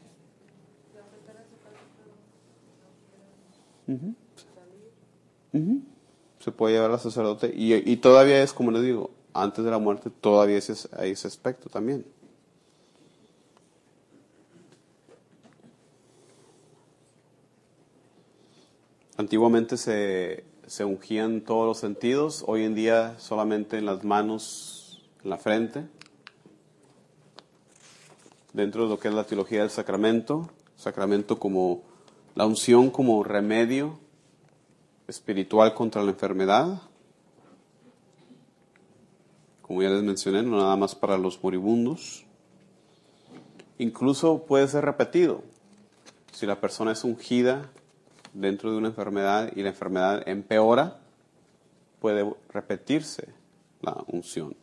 Se puede llevar al sacerdote y, todavía es, como les digo, antes de la muerte todavía ese- hay ese aspecto también. Antiguamente se, se ungían todos los sentidos, hoy en día solamente en las manos, en la frente. Dentro de lo que es la teología del sacramento, sacramento como la unción como remedio espiritual contra la enfermedad. Como ya les mencioné, no nada más para los moribundos. Incluso puede ser repetido. Si la persona es ungida dentro de una enfermedad y la enfermedad empeora, puede repetirse la unción.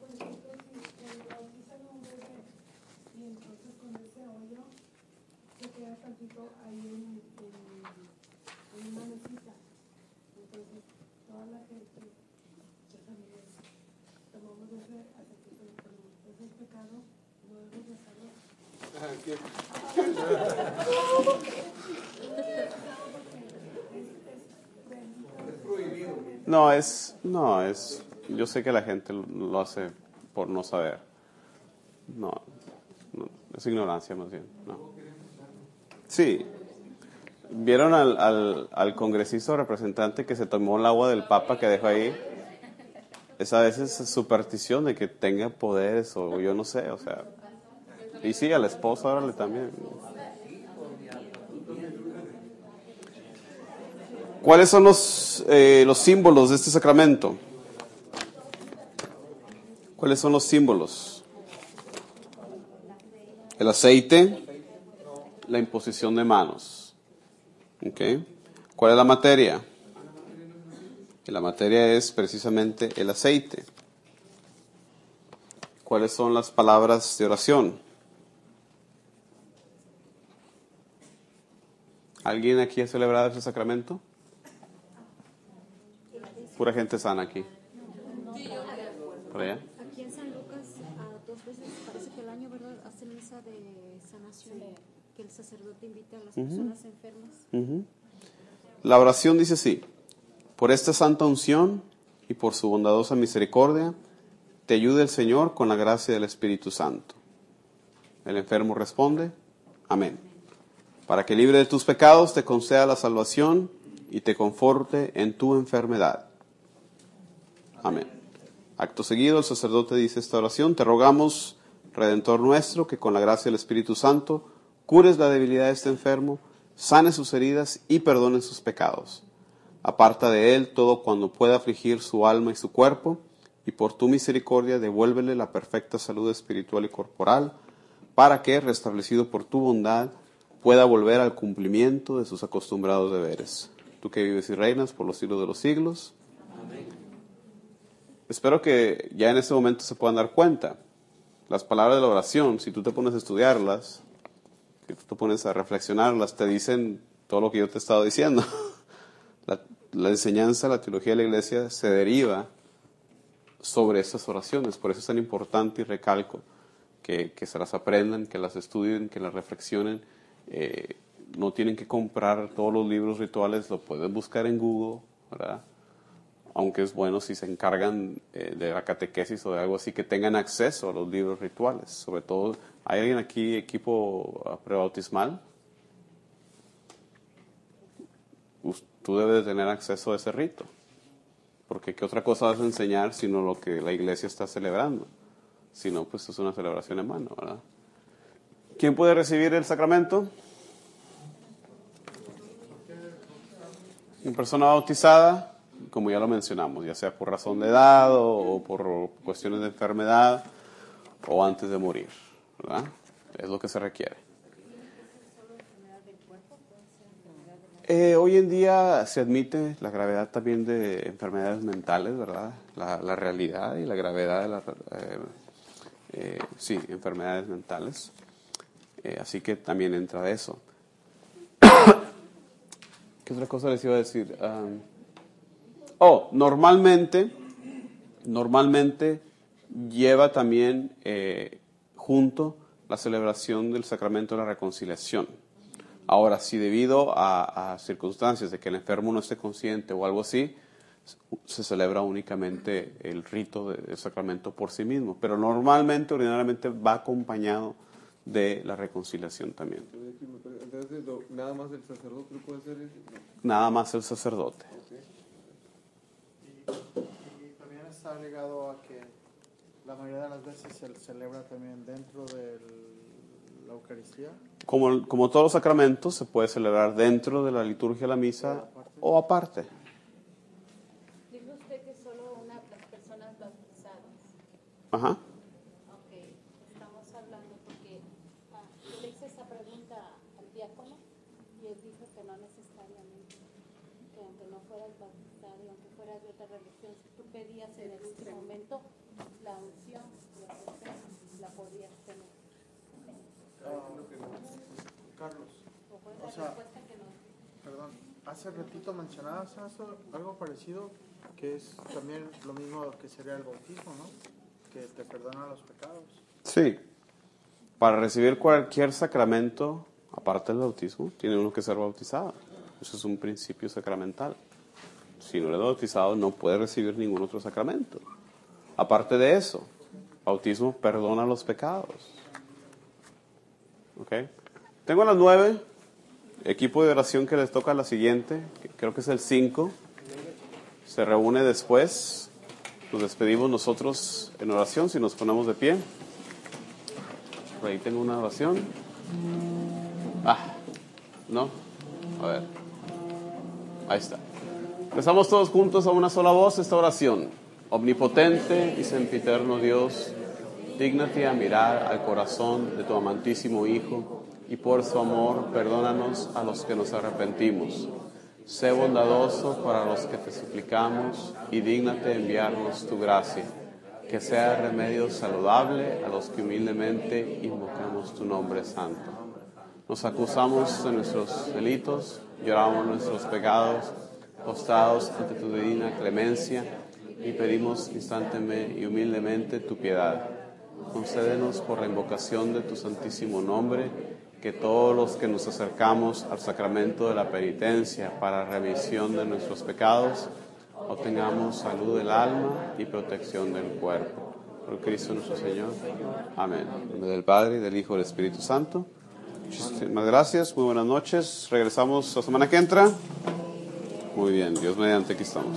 Por ejemplo, si el bautizan a un bebé y entonces con ese hoyo se queda tantito ahí en, en, en una mesita. Entonces, toda la gente de familia tomamos ese aceitito de perdón. Ese es pecado, no debemos de hacerlo. No, es, no, es, yo sé que la gente lo hace por no saber. No, no, es ignorancia más bien. No. Sí. ¿Vieron al, al, al congresista representante que se tomó el agua del Papa que dejó ahí? Esa a veces es superstición de que tenga poderes o yo no sé, o sea. Y sí, a la esposa, órale también. ¿Cuáles son los, eh, los símbolos de este sacramento? ¿Cuáles son los símbolos? El aceite, la imposición de manos. ¿Ok? ¿Cuál es la materia? La materia es precisamente el aceite. ¿Cuáles son las palabras de oración? ¿Alguien aquí ha celebrado ese sacramento? Pura gente sana aquí. ¿Por allá? Aquí en San Lucas, a dos veces, parece que el año, ¿verdad? Hacen misa de sanación, que el sacerdote invita a las personas enfermas. La oración dice así, por esta santa unción y por su bondadosa misericordia, te ayude el Señor con la gracia del Espíritu Santo. El enfermo responde, amén. Para que libre de tus pecados te conceda la salvación y te conforte en tu enfermedad. Amén. Acto seguido, el sacerdote dice esta oración, te rogamos, Redentor nuestro, que con la gracia del Espíritu Santo cures la debilidad de este enfermo, sane sus heridas y perdone sus pecados. Aparta de él todo cuando pueda afligir su alma y su cuerpo, y por tu misericordia devuélvele la perfecta salud espiritual y corporal, para que, restablecido por tu bondad, pueda volver al cumplimiento de sus acostumbrados deberes. Tú que vives y reinas por los siglos de los siglos. Espero que ya en este momento se puedan dar cuenta. Las palabras de la oración, si tú te pones a estudiarlas, si tú te pones a reflexionarlas, te dicen todo lo que yo te he estado diciendo. [LAUGHS] La, la enseñanza, la teología de la iglesia se deriva sobre esas oraciones. Por eso es tan importante y recalco que, que se las aprendan, que las estudien, que las reflexionen. Eh, no tienen que comprar todos los libros rituales, lo pueden buscar en Google, ¿verdad? Aunque es bueno si se encargan eh, de la catequesis o de algo así, que tengan acceso a los libros rituales. Sobre todo, ¿hay alguien aquí, equipo ah, prebautismal? Tú debes de tener acceso a ese rito. Porque ¿qué otra cosa vas a enseñar sino lo que la iglesia está celebrando? Si no, pues es una celebración en mano, ¿verdad? ¿Quién puede recibir el sacramento? Una persona bautizada, como ya lo mencionamos, ya sea por razón de edad o, o por cuestiones de enfermedad o antes de morir, ¿verdad? Es lo que se requiere. Eh, hoy en día se admite la gravedad también de enfermedades mentales, ¿verdad? La, la realidad y la gravedad de las eh, eh, sí, enfermedades mentales. Eh, así que también entra eso. [COUGHS] ¿Qué otra cosa les iba a decir? Um, oh, normalmente, normalmente lleva también eh, junto la celebración del sacramento de la reconciliación. Ahora, si debido a, a circunstancias de que el enfermo no esté consciente o algo así, se celebra únicamente el rito de- del sacramento por sí mismo, pero normalmente, ordinariamente, va acompañado de la reconciliación también. Entonces, nada más el sacerdote puede hacer eso. Nada más el sacerdote. Y también está ligado a que la mayoría de las veces se celebra también dentro de la Eucaristía. Como, como todos los sacramentos, se puede celebrar dentro de la liturgia de la misa o aparte. Dice usted que solo una las personas bautizadas. Ajá. Ok, estamos hablando porque ah, yo le hice esa pregunta al diácono y él dijo que no necesariamente. Que aunque no fueras bautizado y aunque fueras de otra religión, pedías en este momento la unción, la fe, la podías tener. Carlos, O sea, perdón, hace ratito mencionabas eso, algo parecido, que es también lo mismo que sería el bautismo, ¿no? Que te perdona los pecados. Sí. Para recibir cualquier sacramento, aparte del bautismo, tiene uno que ser bautizado. Eso es un principio sacramental. Si no eres bautizado, no puedes recibir ningún otro sacramento. Aparte de eso, bautismo perdona los pecados. ¿Ok? Tengo a las nueve, equipo de oración que les toca la siguiente, creo que es el 5. Se reúne después. Nos despedimos nosotros en oración si nos ponemos de pie. Por ahí tengo una oración. Ah, ¿no? A ver. Ahí está. Empezamos todos juntos a una sola voz esta oración. Omnipotente y sempiterno Dios, dígnate a mirar al corazón de tu amantísimo Hijo y por su amor perdónanos a los que nos arrepentimos. Sé bondadoso para los que te suplicamos y dígnate enviarnos tu gracia, que sea remedio saludable a los que humildemente invocamos tu nombre santo. Nos acusamos de nuestros delitos, lloramos nuestros pecados, postrados ante tu divina clemencia y pedimos instantemente y humildemente tu piedad. Concédenos por la invocación de tu santísimo nombre que todos los que nos acercamos al sacramento de la penitencia para remisión de nuestros pecados obtengamos salud del alma y protección del cuerpo. Por Cristo nuestro Señor. Amén. En nombre del Padre, del Hijo y del Espíritu Santo. Muchísimas gracias, muy buenas noches. Regresamos la semana que entra. Muy bien, Dios mediante aquí estamos.